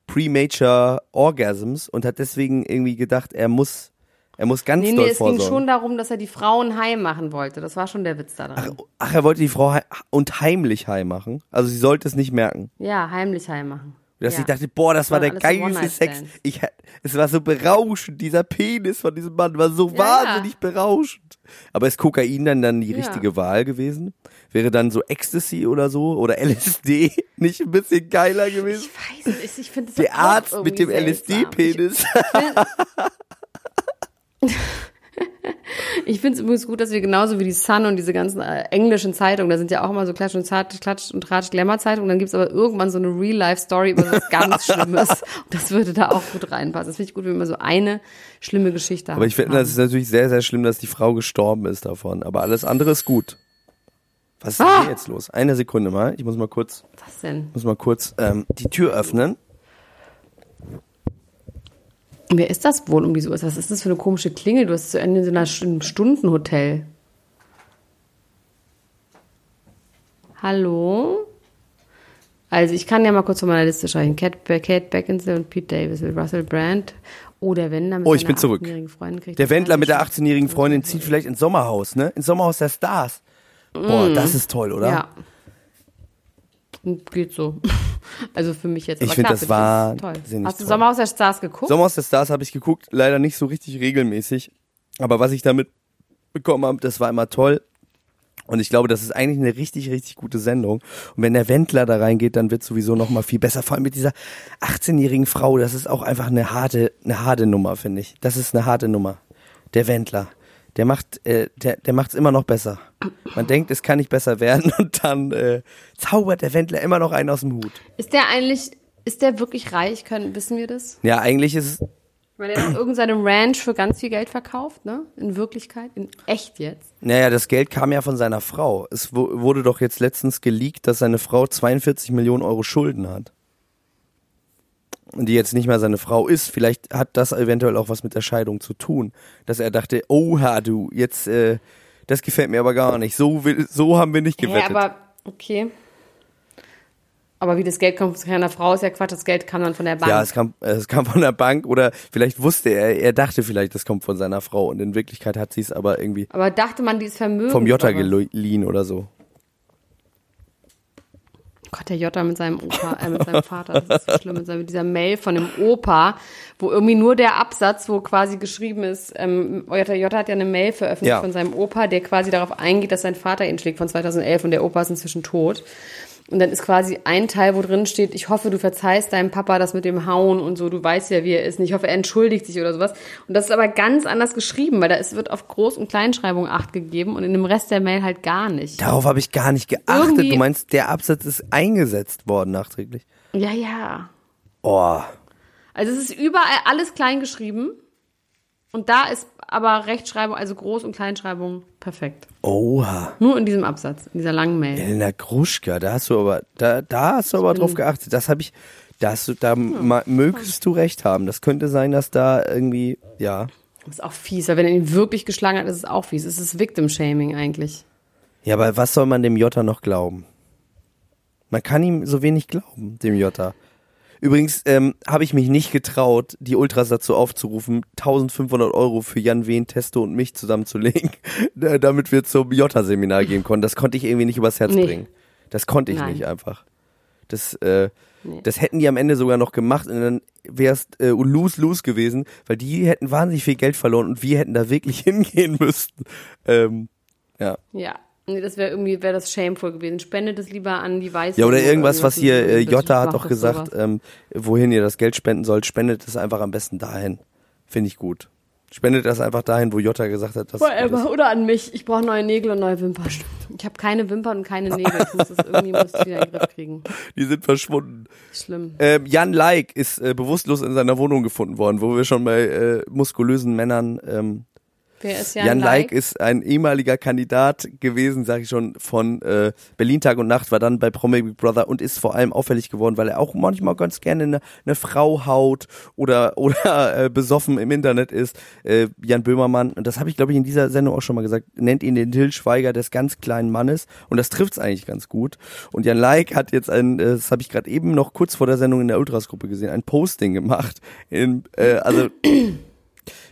Premature Orgasms und hat deswegen irgendwie gedacht, er muss, er muss ganz Nee, doll nee, es ging schon darum, dass er die Frauen heim machen wollte. Das war schon der Witz da dran. Ach, er wollte die Frau und heimlich heim machen. Also sie sollte es nicht merken. Ja, heimlich heim machen. Dass ja. ich dachte, boah, das war war der geilste. Sex. Ich, es war so berauschend. Dieser Penis von diesem Mann war so Ja, wahnsinnig berauschend. Aber ist Kokain dann dann die Ja. richtige Wahl gewesen? Wäre dann so Ecstasy oder so oder LSD nicht ein bisschen geiler gewesen? Ich weiß nicht, ich finde das Der Arzt mit dem. LSD-Penis. Ich finde es übrigens gut, dass wir genauso wie die Sun und diese ganzen äh, englischen Zeitungen, da sind ja auch immer so Klatsch und Zart, Klatsch und Tratsch Glamour-Zeitungen, dann gibt's aber irgendwann so eine Real-Life-Story über was ganz Schlimmes. Und das würde da auch gut reinpassen. Das finde ich gut, wenn wir so eine schlimme Geschichte haben. Aber ich finde, das ist natürlich sehr, sehr schlimm, dass die Frau gestorben ist davon. Aber alles andere ist gut. Was ist denn Ah! hier jetzt los? Eine Sekunde mal. Ich muss mal kurz, Was denn? muss mal kurz ähm, die Tür öffnen. Wer ist das wohl um diese Uhrzeit? Was ist das für eine komische Klingel? Du hast so in so einer einem Stundenhotel. Hallo? Also ich kann ja mal kurz von meiner Liste sprechen. Kate, Kate Beckinsale und Pete Davis mit Russell Brand. Oh, der Wendler mit Oh, ich bin zurück. 18-jährigen Freundin kriegt Der Wendler mit der Fernsehen- 18-jährigen Freundin zieht vielleicht ins Sommerhaus, ne? Ins Sommerhaus der Stars. Boah, das ist toll, oder? Mm. Ja. Und Geht so. Also für mich jetzt. Ich Aber find klar, das wahnsinnig toll. Hast du toll. Sommerhaus der Stars geguckt? Sommerhaus der Stars habe ich geguckt, leider nicht so richtig regelmäßig. Aber was ich damit bekommen habe, das war immer toll. Und ich glaube, das ist eigentlich eine richtig, richtig gute Sendung. Und wenn der Wendler da reingeht, dann wird sowieso noch mal viel besser. Vor allem mit dieser 18-jährigen Frau. Das ist auch einfach eine harte, eine harte Nummer, finde ich. Das ist eine harte Nummer. Der Wendler. Der macht, äh, der, der macht's immer noch besser. Man denkt, es kann nicht besser werden und dann äh, zaubert der Wendler immer noch einen aus dem Hut. Ist der eigentlich, ist der wirklich reich? Können, wissen wir das? Ja, eigentlich ist es, Weil er hat irgendeine Ranch für ganz viel Geld verkauft, ne? In Wirklichkeit, in echt jetzt. naja, das Geld kam ja von seiner Frau. Es wu- wurde doch jetzt letztens geleakt, dass seine Frau 42 Millionen Euro Schulden hat. Die jetzt nicht mehr seine Frau ist. Vielleicht hat das eventuell auch was mit der Scheidung zu tun. Dass er dachte, oha, du, jetzt, äh, das gefällt mir aber gar nicht. So, will, so haben wir nicht Ja, gewettet. aber, okay. Aber wie das Geld kommt von seiner Frau, ist ja Quatsch. Das Geld kam dann von der Bank. Ja, es kam, äh, es kam von der Bank oder vielleicht wusste er, er dachte vielleicht, das kommt von seiner Frau und in Wirklichkeit hat sie es aber irgendwie aber dachte man, dieses Vermögen. vom Jota geliehen oder so. Gott, der Jota mit seinem Opa, äh, mit seinem Vater, das ist so schlimm, mit, seinem, mit dieser Mail von dem Opa, wo irgendwie nur der Absatz, wo quasi geschrieben ist, ähm, Jota, Jota hat ja eine Mail veröffentlicht Ja. von seinem Opa, der quasi darauf eingeht, dass sein Vater ihn schlägt von 2011 und der Opa ist inzwischen tot. Und dann ist quasi ein Teil, wo drin steht, ich hoffe, du verzeihst deinem Papa das mit dem Hauen und so, du weißt ja, wie er ist. Und ich hoffe, er entschuldigt sich oder sowas. Und das ist aber ganz anders geschrieben, weil da ist, wird auf Groß- und Kleinschreibung Acht gegeben und in dem Rest der Mail halt gar nicht. Darauf habe ich gar nicht geachtet. Irgendwie- Du meinst, der Absatz ist eingesetzt worden nachträglich. Ja, ja. Oh, Also es ist überall alles klein geschrieben. Und da ist aber Rechtschreibung, also Groß- und Kleinschreibung, perfekt. oha. Nur in diesem Absatz, in dieser langen Mail. Elena Gruschka, da hast du aber, da, da hast du aber drauf geachtet. Das habe ich, da hast du, da ma- mögest du recht haben. Das könnte sein, dass da irgendwie, ja. Das ist auch fies, weil wenn er ihn wirklich geschlagen hat, ist es auch fies. Es ist Victim-Shaming eigentlich. Ja, aber was soll man dem Jota noch glauben? Man kann ihm so wenig glauben, dem Jota. Übrigens ähm, habe ich mich nicht getraut, die Ultras dazu aufzurufen, 1500 Euro für Jan Wehn, Testo und mich zusammenzulegen, da- damit wir zum Jota-Seminar gehen konnten. Das konnte ich irgendwie nicht übers Herz Nee. bringen. Das konnte ich Nein. nicht einfach. Das, äh, Nee. das hätten die am Ende sogar noch gemacht und dann wäre es äh, lose-lose gewesen, weil die hätten wahnsinnig viel Geld verloren und wir hätten da wirklich hingehen müssten. Ähm, ja. Ja. Nee, das wäre irgendwie, wäre das shameful gewesen. Spendet es lieber an die Weiße. Ja, oder irgendwas, was hier, äh, Jota hat doch gesagt, ähm, wohin ihr das Geld spenden sollt, spendet es einfach am besten dahin. Finde ich gut. Spendet das einfach dahin, wo Jota gesagt hat, dass Whatever. Oder an mich. Ich brauche neue Nägel und neue Wimpern. Ich habe keine Wimpern und keine Nägel. Ich muss das irgendwie muss ich wieder in den Griff kriegen. die sind verschwunden. Schlimm. Ähm, Jan Like ist äh, bewusstlos in seiner Wohnung gefunden worden, wo wir schon bei äh, muskulösen Männern ähm, Wer ist Jan, Jan Like Like? ist ein ehemaliger Kandidat gewesen, sage ich schon, von äh, Berlin Tag und Nacht, war dann bei Promi Big Brother und ist vor allem auffällig geworden, weil er auch manchmal ganz gerne eine, eine Frau haut oder oder äh, besoffen im Internet ist. Äh, Jan Böhmermann, und das habe ich glaube ich in dieser Sendung auch schon mal gesagt, nennt ihn den Till Schweiger des ganz kleinen Mannes und das trifft's eigentlich ganz gut. Und Jan Like hat jetzt ein, äh, das habe ich gerade eben noch kurz vor der Sendung in der Ultras-Gruppe gesehen, ein Posting gemacht. In, äh, also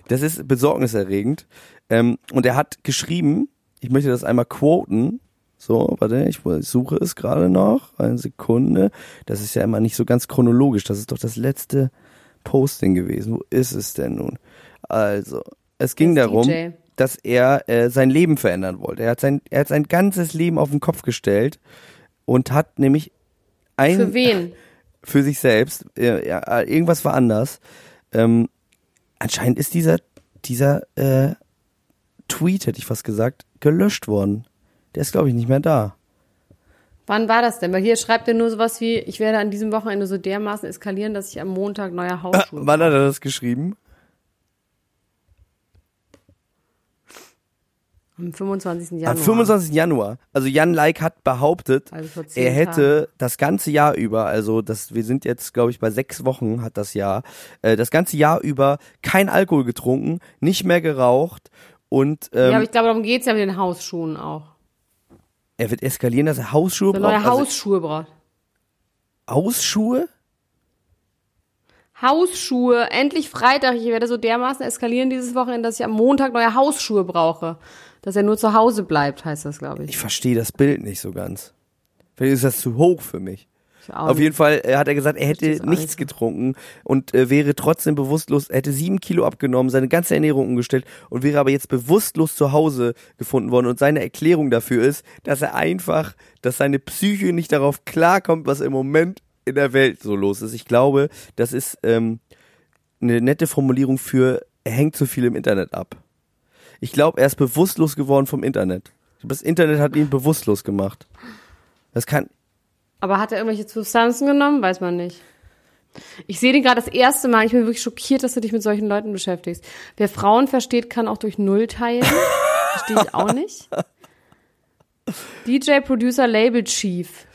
das ist besorgniserregend. Ähm, und er hat geschrieben, ich möchte das einmal quoten. So, warte, ich suche es gerade noch. Eine Sekunde. Das ist ja immer nicht so ganz chronologisch. Das ist doch das letzte Posting gewesen. Wo ist es denn nun? Also, es ging Das darum, DJ. dass er äh, sein Leben verändern wollte. Er hat sein, er hat sein ganzes Leben auf den Kopf gestellt und hat nämlich ein Für wen? für sich selbst. Äh, irgendwas war anders. Ähm, anscheinend ist dieser, dieser äh, Tweet, hätte ich fast gesagt, gelöscht worden. Der ist, glaube ich, nicht mehr da. Wann war das denn? Weil hier schreibt er nur sowas wie, ich werde an diesem Wochenende so dermaßen eskalieren, dass ich am Montag neue Hausschuhe Wann hat er das geschrieben? Am 25. Januar. Am 25. Januar. Also Jan Like hat behauptet, Also er hätte das ganze Jahr über, also das, wir sind jetzt, glaube ich, bei sechs Wochen hat das Jahr, äh, das ganze Jahr über kein Alkohol getrunken, nicht mehr geraucht und ähm, ja, aber ich glaube, darum geht's ja mit den Hausschuhen auch. er wird eskalieren, dass er Hausschuhe So braucht. neue Also Hausschuhe braucht. Hausschuhe? Hausschuhe, endlich Freitag. Ich werde so dermaßen eskalieren dieses Wochenende, dass ich am Montag neue Hausschuhe brauche. Dass er nur zu Hause bleibt, heißt das, glaube ich. Ich verstehe das Bild nicht so ganz. Vielleicht ist das zu hoch für mich. Auf jeden Fall äh, hat er gesagt, er hätte nichts nicht. getrunken und äh, wäre trotzdem bewusstlos, er hätte sieben Kilo abgenommen, seine ganze Ernährung umgestellt und wäre aber jetzt bewusstlos zu Hause gefunden worden. Und seine Erklärung dafür ist, dass er einfach, dass seine Psyche nicht darauf klarkommt, was im Moment in der Welt so los ist. Ich glaube, das ist ähm, eine nette Formulierung für, er hängt zu viel im Internet ab. Ich glaube, er ist bewusstlos geworden vom Internet. Das Internet hat ihn bewusstlos gemacht. Das kann, Aber hat er irgendwelche Substanzen genommen? Weiß man nicht. Ich sehe den gerade das erste Mal. Ich bin wirklich schockiert, dass du dich mit solchen Leuten beschäftigst. Wer Frauen versteht, kann auch durch Null teilen. Verstehe ich auch nicht. DJ, Producer, Label Chief.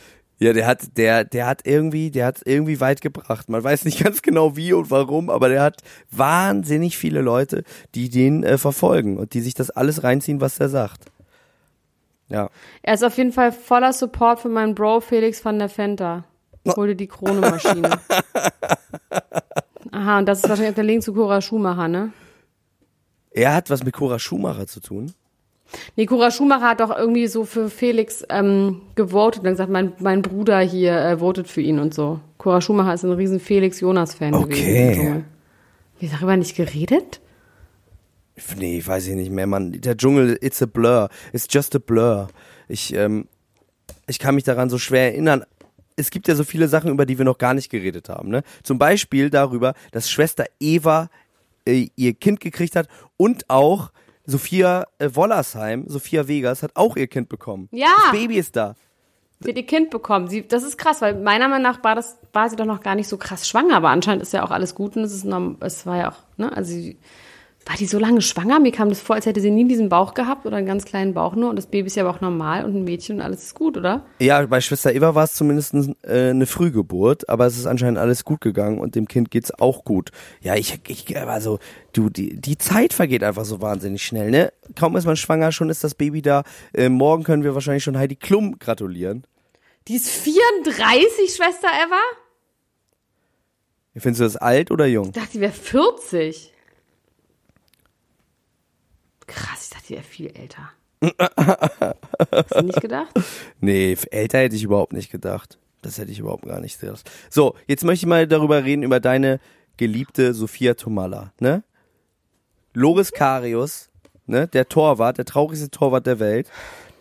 Ja, der hat, der, der hat irgendwie, der hat irgendwie weit gebracht. Man weiß nicht ganz genau wie und warum, aber der hat wahnsinnig viele Leute, die den äh, verfolgen und die sich das alles reinziehen, was er sagt. Ja. Er ist auf jeden Fall voller Support für meinen Bro Felix van der Fenta. Hol dir die Krone-Maschine. Aha, und das ist wahrscheinlich der Link zu Cora Schumacher, ne? Er hat was mit Cora Schumacher zu tun. Nee, Cora Schumacher hat doch irgendwie so für Felix ähm, gewotet und dann gesagt, mein, mein Bruder hier äh, votet für ihn und so. Cora Schumacher ist ein riesen Felix-Jonas-Fan Okay. gewesen. Wie darüber nicht geredet? Nee, weiß ich nicht mehr, Mann. Der Dschungel, it's a blur. It's just a blur. Ich, ähm, ich kann mich daran so schwer erinnern. Es gibt ja so viele Sachen, über die wir noch gar nicht geredet haben. Ne? Zum Beispiel darüber, dass Schwester Eva äh, ihr Kind gekriegt hat und auch Sophia äh, Wollersheim, Sophia Vegas, hat auch ihr Kind bekommen. Ja. Das Baby ist da. Sie hat ihr Kind bekommen. Sie, das ist krass, weil meiner Meinung nach war, das, war sie doch noch gar nicht so krass schwanger, aber anscheinend ist ja auch alles gut und es ist norm, es war ja auch, ne, also sie, war die so lange schwanger? Mir kam das vor, als hätte sie nie diesen Bauch gehabt oder einen ganz kleinen Bauch nur und das Baby ist ja aber auch normal und ein Mädchen und alles ist gut, oder? Ja, bei Schwester Eva war es zumindest äh, eine Frühgeburt, aber es ist anscheinend alles gut gegangen und dem Kind geht's auch gut. Ja, ich, ich also du, die, die Zeit vergeht einfach so wahnsinnig schnell, ne? Kaum ist man schwanger, schon ist das Baby da. Äh, morgen können wir wahrscheinlich schon Heidi Klum gratulieren. Die ist 34, Schwester Eva? Findest du das alt oder jung? Ich dachte, die wäre 40. Krass, ich dachte, die wäre viel älter. Hast du nicht gedacht? Nee, älter hätte ich überhaupt nicht gedacht. Das hätte ich überhaupt gar nicht gedacht. So, jetzt möchte ich mal darüber reden, über deine geliebte Sophia Tomalla, ne? Loris Karius, ne? Der Torwart, der traurigste Torwart der Welt,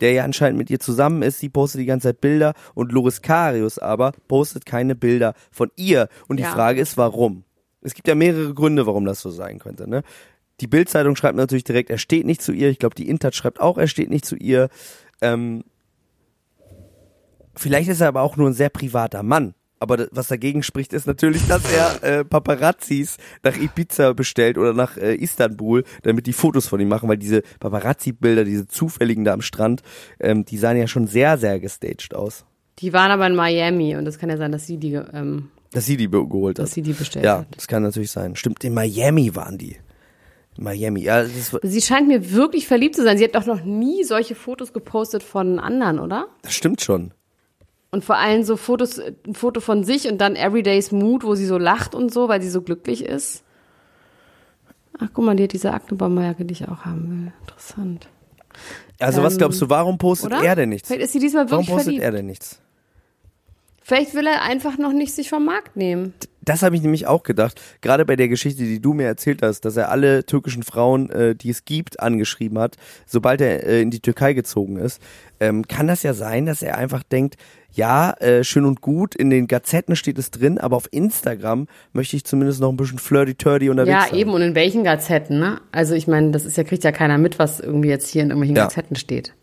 der ja anscheinend mit ihr zusammen ist, sie postet die ganze Zeit Bilder und Loris Karius aber postet keine Bilder von ihr. Und die Ja. Frage ist, warum? Es gibt ja mehrere Gründe, warum das so sein könnte, ne? Die Bildzeitung schreibt natürlich direkt, er steht nicht zu ihr. Ich glaube, die Intert schreibt auch, er steht nicht zu ihr. Ähm, Vielleicht ist er aber auch nur ein sehr privater Mann. Aber was dagegen spricht, ist natürlich, dass er äh, Paparazzis nach Ibiza bestellt oder nach äh, Istanbul, damit die Fotos von ihm machen, weil diese Paparazzi-Bilder, diese zufälligen da am Strand, ähm, die sahen ja schon sehr, sehr gestaged aus. Die waren aber in Miami und das kann ja sein, dass sie die, ähm, Dass sie die geholt hat. dass sie die bestellt ja, hat. das kann natürlich sein. Stimmt, in Miami waren die. Miami, ja, Sie scheint mir wirklich verliebt zu sein. Sie hat doch noch nie solche Fotos gepostet von anderen, oder? das stimmt schon. Und vor allem so Fotos, ein Foto von sich und dann Everyday's Mood, wo sie so lacht und so, weil sie so glücklich ist. Ach, guck mal, die hat diese Aktenbaumjacke, die ich auch haben will. Interessant. Also was Ähm, glaubst du, warum postet Oder? er denn nichts? Vielleicht ist sie diesmal Warum wirklich postet verliebt. er denn nichts? Vielleicht will er einfach noch nicht sich vom Markt nehmen. Das habe ich nämlich auch gedacht. Gerade bei der Geschichte, die du mir erzählt hast, dass er alle türkischen Frauen, äh, die es gibt, angeschrieben hat, sobald er äh, in die Türkei gezogen ist, ähm, kann das ja sein, dass er einfach denkt, ja, äh, schön und gut, in den Gazetten steht es drin, aber auf Instagram möchte ich zumindest noch ein bisschen flirty-turdy unterwegs Ja, sein. eben. Und in welchen Gazetten, ne? Also ich meine, das ist ja, kriegt ja keiner mit, was irgendwie jetzt hier in irgendwelchen Ja. Gazetten steht.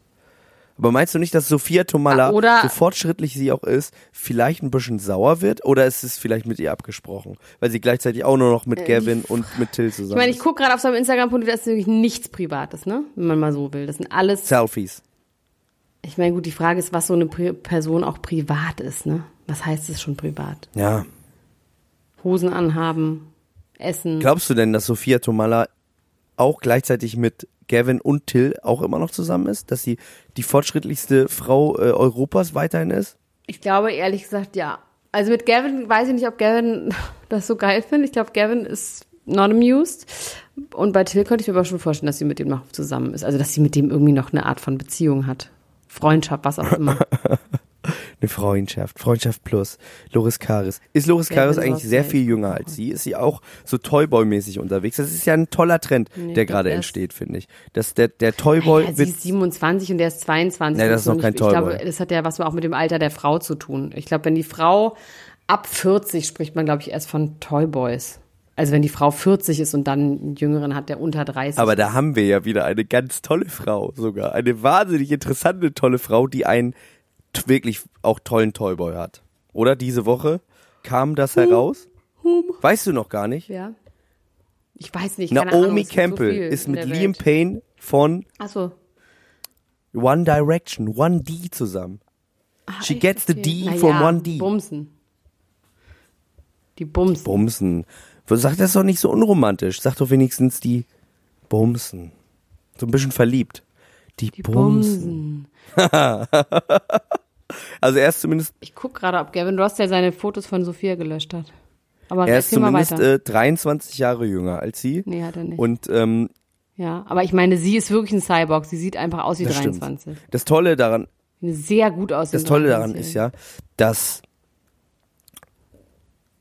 Aber meinst du nicht, dass Sophia Tomalla, Ah, oder- so fortschrittlich sie auch ist, vielleicht ein bisschen sauer wird? Oder ist es vielleicht mit ihr abgesprochen? Weil sie gleichzeitig auch nur noch mit Gavin und mit Till zusammen Äh, Ich meine, ich ist. gucke gerade auf seinem Instagram-Profil, da ist wirklich nichts Privates, ne? Wenn man mal so will. Das sind alles Selfies. Ich meine, gut, die Frage ist, was so eine Pri Person auch privat ist, ne? Was heißt es schon privat? Ja. Hosen anhaben, essen. Glaubst du denn, dass Sophia Tomalla auch gleichzeitig mit Gavin und Till auch immer noch zusammen ist? Dass sie die fortschrittlichste Frau äh, Europas weiterhin ist? Ich glaube ehrlich gesagt, ja. Also mit Gavin weiß ich nicht, ob Gavin das so geil findet. Ich glaube, Gavin ist not amused. Und bei Till könnte ich mir aber schon vorstellen, dass sie mit ihm noch zusammen ist. Also, dass sie mit dem irgendwie noch eine Art von Beziehung hat. Freundschaft, was auch immer. Eine Freundschaft. Freundschaft plus. Loris Karis. Ist Loris Wer Karis will eigentlich was sehr viel jünger als sie? Ist sie auch so Toyboy-mäßig unterwegs? Das ist ja ein toller Trend, Nee, der ich glaub, gerade der ist- entsteht, finde ich. Dass der, der Toyboy ja, sie wird ist 27 und der ist 22. Nee, das ist noch kein Ich glaube, Toyboy. das hat ja was auch mit dem Alter der Frau zu tun. Ich glaube, wenn die Frau ab 40 spricht man, glaube ich, erst von Toyboys. Also wenn die Frau 40 ist und dann einen Jüngeren hat, der unter 30 Aber da haben wir ja wieder eine ganz tolle Frau sogar. Eine wahnsinnig interessante, tolle Frau, die einen wirklich auch tollen Toyboy hat. Oder diese Woche kam das heraus? Weißt du noch gar nicht? Ja. Ich weiß nicht. Naomi Ahnung, Campbell so ist mit Liam Welt. Payne von so. One Direction, One D zusammen. She echt? gets the. D Na from ja, One D. Bumsen. Die Bumsen. Bumsen. Sag das doch nicht so unromantisch. Sag doch wenigstens die Bumsen. So ein bisschen verliebt. Die, Die Bumsen. Bumsen. Also er ist zumindest, Ich guck gerade, ob Gavin Ross ja seine Fotos von Sophia gelöscht hat. Aber er ist zumindest äh, 23 Jahre jünger als sie. nee, hat er nicht. Und ähm, ja, aber ich meine, sie ist wirklich ein Cyborg. Sie sieht einfach aus wie das 23. stimmt. Das Tolle daran, sehr gut aussehende das Tolle daran 23-Jährige. ist ja, dass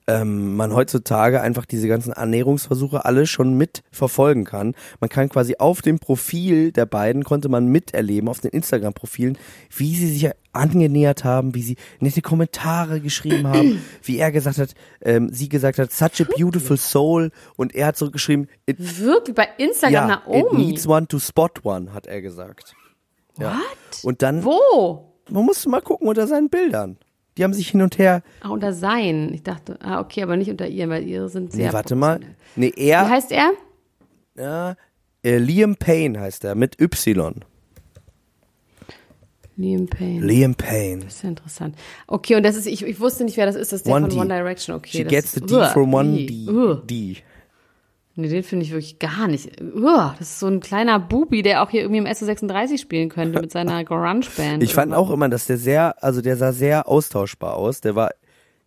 ähm, man heutzutage einfach diese ganzen Ernährungsversuche alle schon mit verfolgen kann. Man kann quasi auf dem Profil der beiden konnte man miterleben, auf den Instagram-Profilen, wie sie sich angenähert haben, wie sie nette Kommentare geschrieben haben, wie er gesagt hat, ähm, sie gesagt hat, such a beautiful soul und er hat zurückgeschrieben, it, Wirklich bei Instagram ja, it Naomi. needs one to spot one, hat er gesagt. Ja. What? Und dann, Wo? man muss mal gucken unter seinen Bildern. Die haben sich hin und her Ah, unter sein. Ich dachte, ah, okay, aber nicht unter ihr, weil ihre sind sehr. Nee, warte mal. Nee, Wie er, heißt er? ja, äh, Liam Payne heißt er, mit Y. Liam Payne. Liam Payne. Das ist ja interessant. Okay, und das ist, ich, ich wusste nicht, wer das ist, das ist der One von D. One Direction. Okay, She das gets the D Uah, from one D. uah. D. Nee, den finde ich wirklich gar nicht. Uah, das ist so ein kleiner Bubi, der auch hier irgendwie im SO36 spielen könnte mit seiner Grunge-Band. Ich fand auch immer, dass der sehr, also der sah sehr austauschbar aus. Der war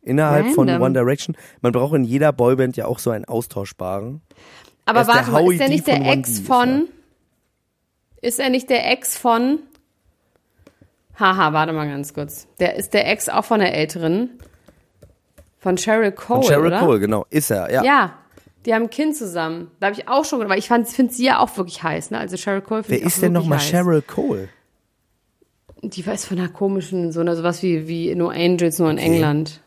innerhalb von Random. One Direction. Man braucht in jeder Boyband ja auch so einen austauschbaren. Aber Er ist der warte mal, Howie ist er D nicht der von Ex von. Ist er nicht der Ex von. Haha, warte mal ganz kurz. Der ist der Ex auch von der Älteren. Von Cheryl Cole. Von Cheryl oder? Cole, genau. Ist er, ja. Ja, die haben ein Kind zusammen. Da habe ich auch schon, weil ich finde sie ja auch wirklich heiß. Ne? Also Cheryl Cole Wer ist denn nochmal. Cheryl Cole? Die weiß von einer komischen, so einer sowas wie, wie No Angels, nur in England.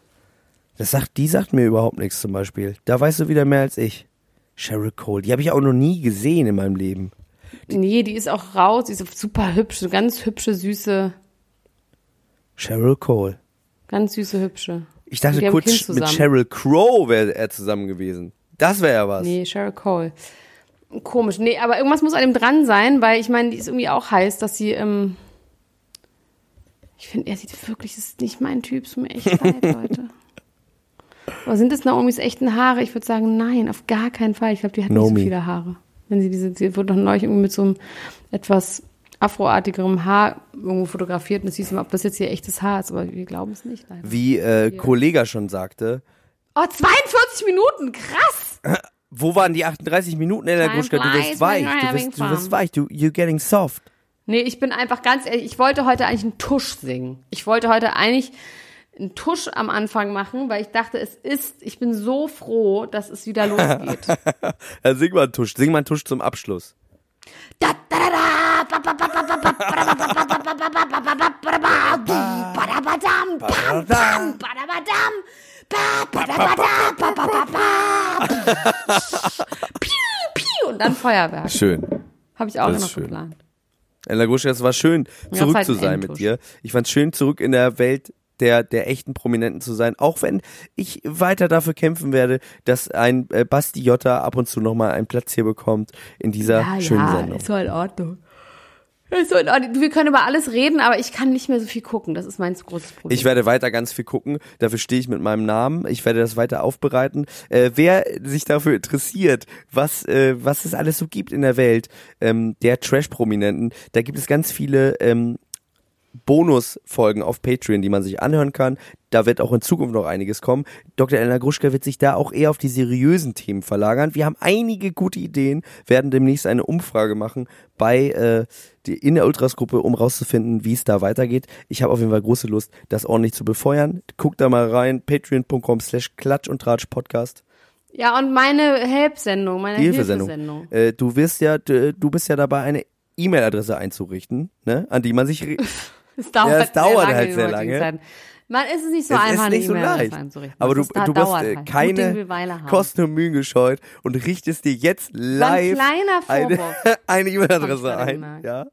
Das sagt, die sagt mir überhaupt nichts zum Beispiel. Da weißt du wieder mehr als ich. Cheryl Cole, die habe ich auch noch nie gesehen in meinem Leben. Nee, die ist auch raus, die ist super hübsch, so ganz hübsche, süße, Cheryl Cole. ganz süße, hübsche. Ich dachte Die kurz, mit. Cheryl Crow wäre er zusammen gewesen. Das wäre ja was. Nee, Cheryl Cole. Komisch. Nee, aber irgendwas muss an dem dran sein, weil ich meine, die ist irgendwie auch heiß, dass sie, ähm, ich finde, er sieht wirklich, das ist nicht mein Typ, es tut mir echt leid, Leute. Aber sind es Naomis echten Haare? Ich würde sagen, nein, auf gar keinen Fall. Ich glaube, die hat nicht Naomi. so viele Haare. Wenn sie diese, sie wurde doch neulich irgendwie mit so einem etwas afroartigerem Haar irgendwo fotografiert und es hieß immer, ob das jetzt hier echtes Haar ist, aber wir glauben es nicht, leider. Wie äh, Kollega schon sagte, Oh, 42 Minuten, krass! Wo waren die 38 Minuten, Ella Gruschka? Du wirst weich, du wirst, du wirst weich, du, you're getting soft. Nee, ich bin einfach ganz ehrlich, ich wollte heute eigentlich einen Tusch singen. Ich wollte heute eigentlich einen Tusch am Anfang machen, weil ich dachte, es ist, ich bin so froh, dass es wieder losgeht. Dann sing mal einen Tusch, sing mal einen Tusch zum Abschluss. Da, da, da, da, und dann Feuerwerk. Schön. Habe ich auch das noch geplant. Ella Gusch, es war schön, zurück halt zu sein mit dir. Ich fand es schön, zurück in der Welt der, der echten Prominenten zu sein, auch wenn ich weiter dafür kämpfen werde, dass ein äh, Basti Jotta ab und zu nochmal einen Platz hier bekommt in dieser ja, schönen ja, Sendung. Ist so in Ordnung. So Ordnung. Wir können über alles reden, aber ich kann nicht mehr so viel gucken. Das ist mein großes Problem. Ich werde weiter ganz viel gucken. Dafür stehe ich mit meinem Namen. Ich werde das weiter aufbereiten. Äh, wer sich dafür interessiert, was äh, was es alles so gibt in der Welt ähm, der Trash-Prominenten, da gibt es ganz viele ähm, Bonusfolgen auf Patreon, die man sich anhören kann. Da wird auch in Zukunft noch einiges kommen. Dr. Elena Gruschka wird sich da auch eher auf die seriösen Themen verlagern. Wir haben einige gute Ideen, werden demnächst eine Umfrage machen bei äh, die, in der Ultras-Gruppe, um rauszufinden, wie es da weitergeht. Ich habe auf jeden Fall große Lust, das ordentlich zu befeuern. Guckt da mal rein, patreon.com slash klatsch und tratsch Podcast. Ja, und meine Helpsendung, meine Hilfesendung. Hilfesendung. Äh, du wirst ja, du, du bist ja dabei, eine E-Mail-Adresse einzurichten, ne, an die man sich Es dauert, Ja, es dauert sehr halt sehr lange. Man ist es nicht so Es einfach, ist nicht so leicht. einzurichten. Aber du, du bist äh, halt. Keine. Kosten und Mühen gescheut und richtest dir jetzt live kleiner eine, E-Mail-Adresse ein. Ja?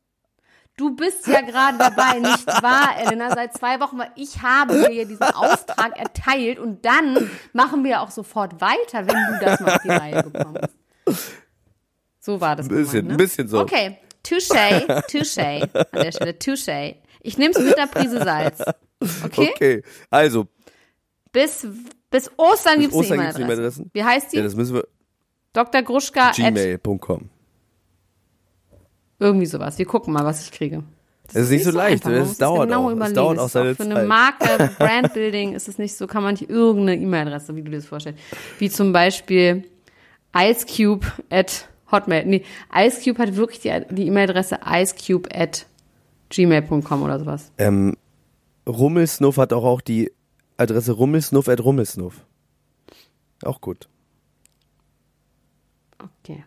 Du bist ja gerade dabei, nicht wahr, Elena? Seit zwei Wochen, weil ich habe dir ja diesen Auftrag erteilt und dann machen wir auch sofort weiter, wenn du das mal auf die Reihe bekommst. So war das Ein bisschen, gemeint, ne? ein bisschen so. Okay, touché, touché, an der Stelle, touché. Ich nehm's mit einer Prise Salz. Okay? Okay, also, Bis, bis Ostern gibt's Ostern eine E-Mail-Adresse. E-Mail-Adressen? Wie heißt die? ja, das müssen wir, Dr. Gruschka gmail.com. irgendwie sowas. Wir gucken mal, was ich kriege. Es ist nicht so leicht, einfach. Es dauert genau auch. Es überlegen. dauert auch seine Für eine. Marke, Brandbuilding ist es nicht so, kann man nicht irgendeine E-Mail-Adresse, wie du dir das vorstellst. Wie zum Beispiel icecube at hotmail. Nee, icecube hat wirklich die die E-Mail-Adresse icecube at gmail.com oder sowas. Ähm, Rummelsnuff hat auch, auch die Adresse rummelsnuff at rummelsnuff. Auch gut. Okay.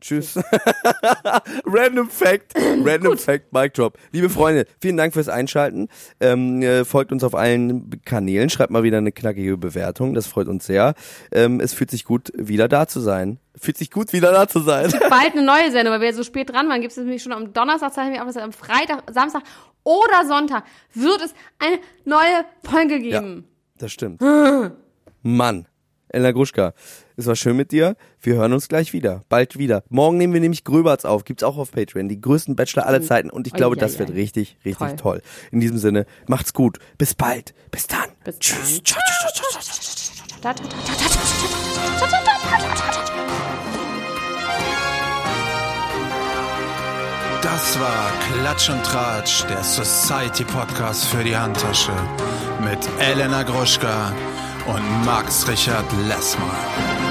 Tschüss. Random Fact. Random Fact, Mic Drop. Liebe Freunde, vielen Dank fürs Einschalten. Ähm, äh, folgt uns auf allen Kanälen. Schreibt mal wieder eine knackige Bewertung. Das freut uns sehr. Ähm, es fühlt sich gut, wieder da zu sein. Fühlt sich gut, wieder da zu sein. Bald eine neue Sendung, weil wir so spät dran waren, gibt es nämlich schon am Donnerstag, zeichnen wir auf, das heißt am Freitag, Samstag oder Sonntag wird es eine neue Folge Ja, geben. das stimmt. Mann. Elena Gruschka, es war schön mit dir. Wir hören uns gleich wieder. Bald wieder. Morgen nehmen wir nämlich Gröberts auf. Gibt's auch auf Patreon. Die größten Bachelor aller mm. Zeiten. Und ich oh, glaube, ja, das ja. wird richtig, richtig toll. toll. In diesem Sinne, macht's gut. Bis bald. Bis dann. Bis Tschüss. Dann. Das war Klatsch und Tratsch, der Society Podcast für die Handtasche mit Elena Gruschka und Max Richard Lessmann.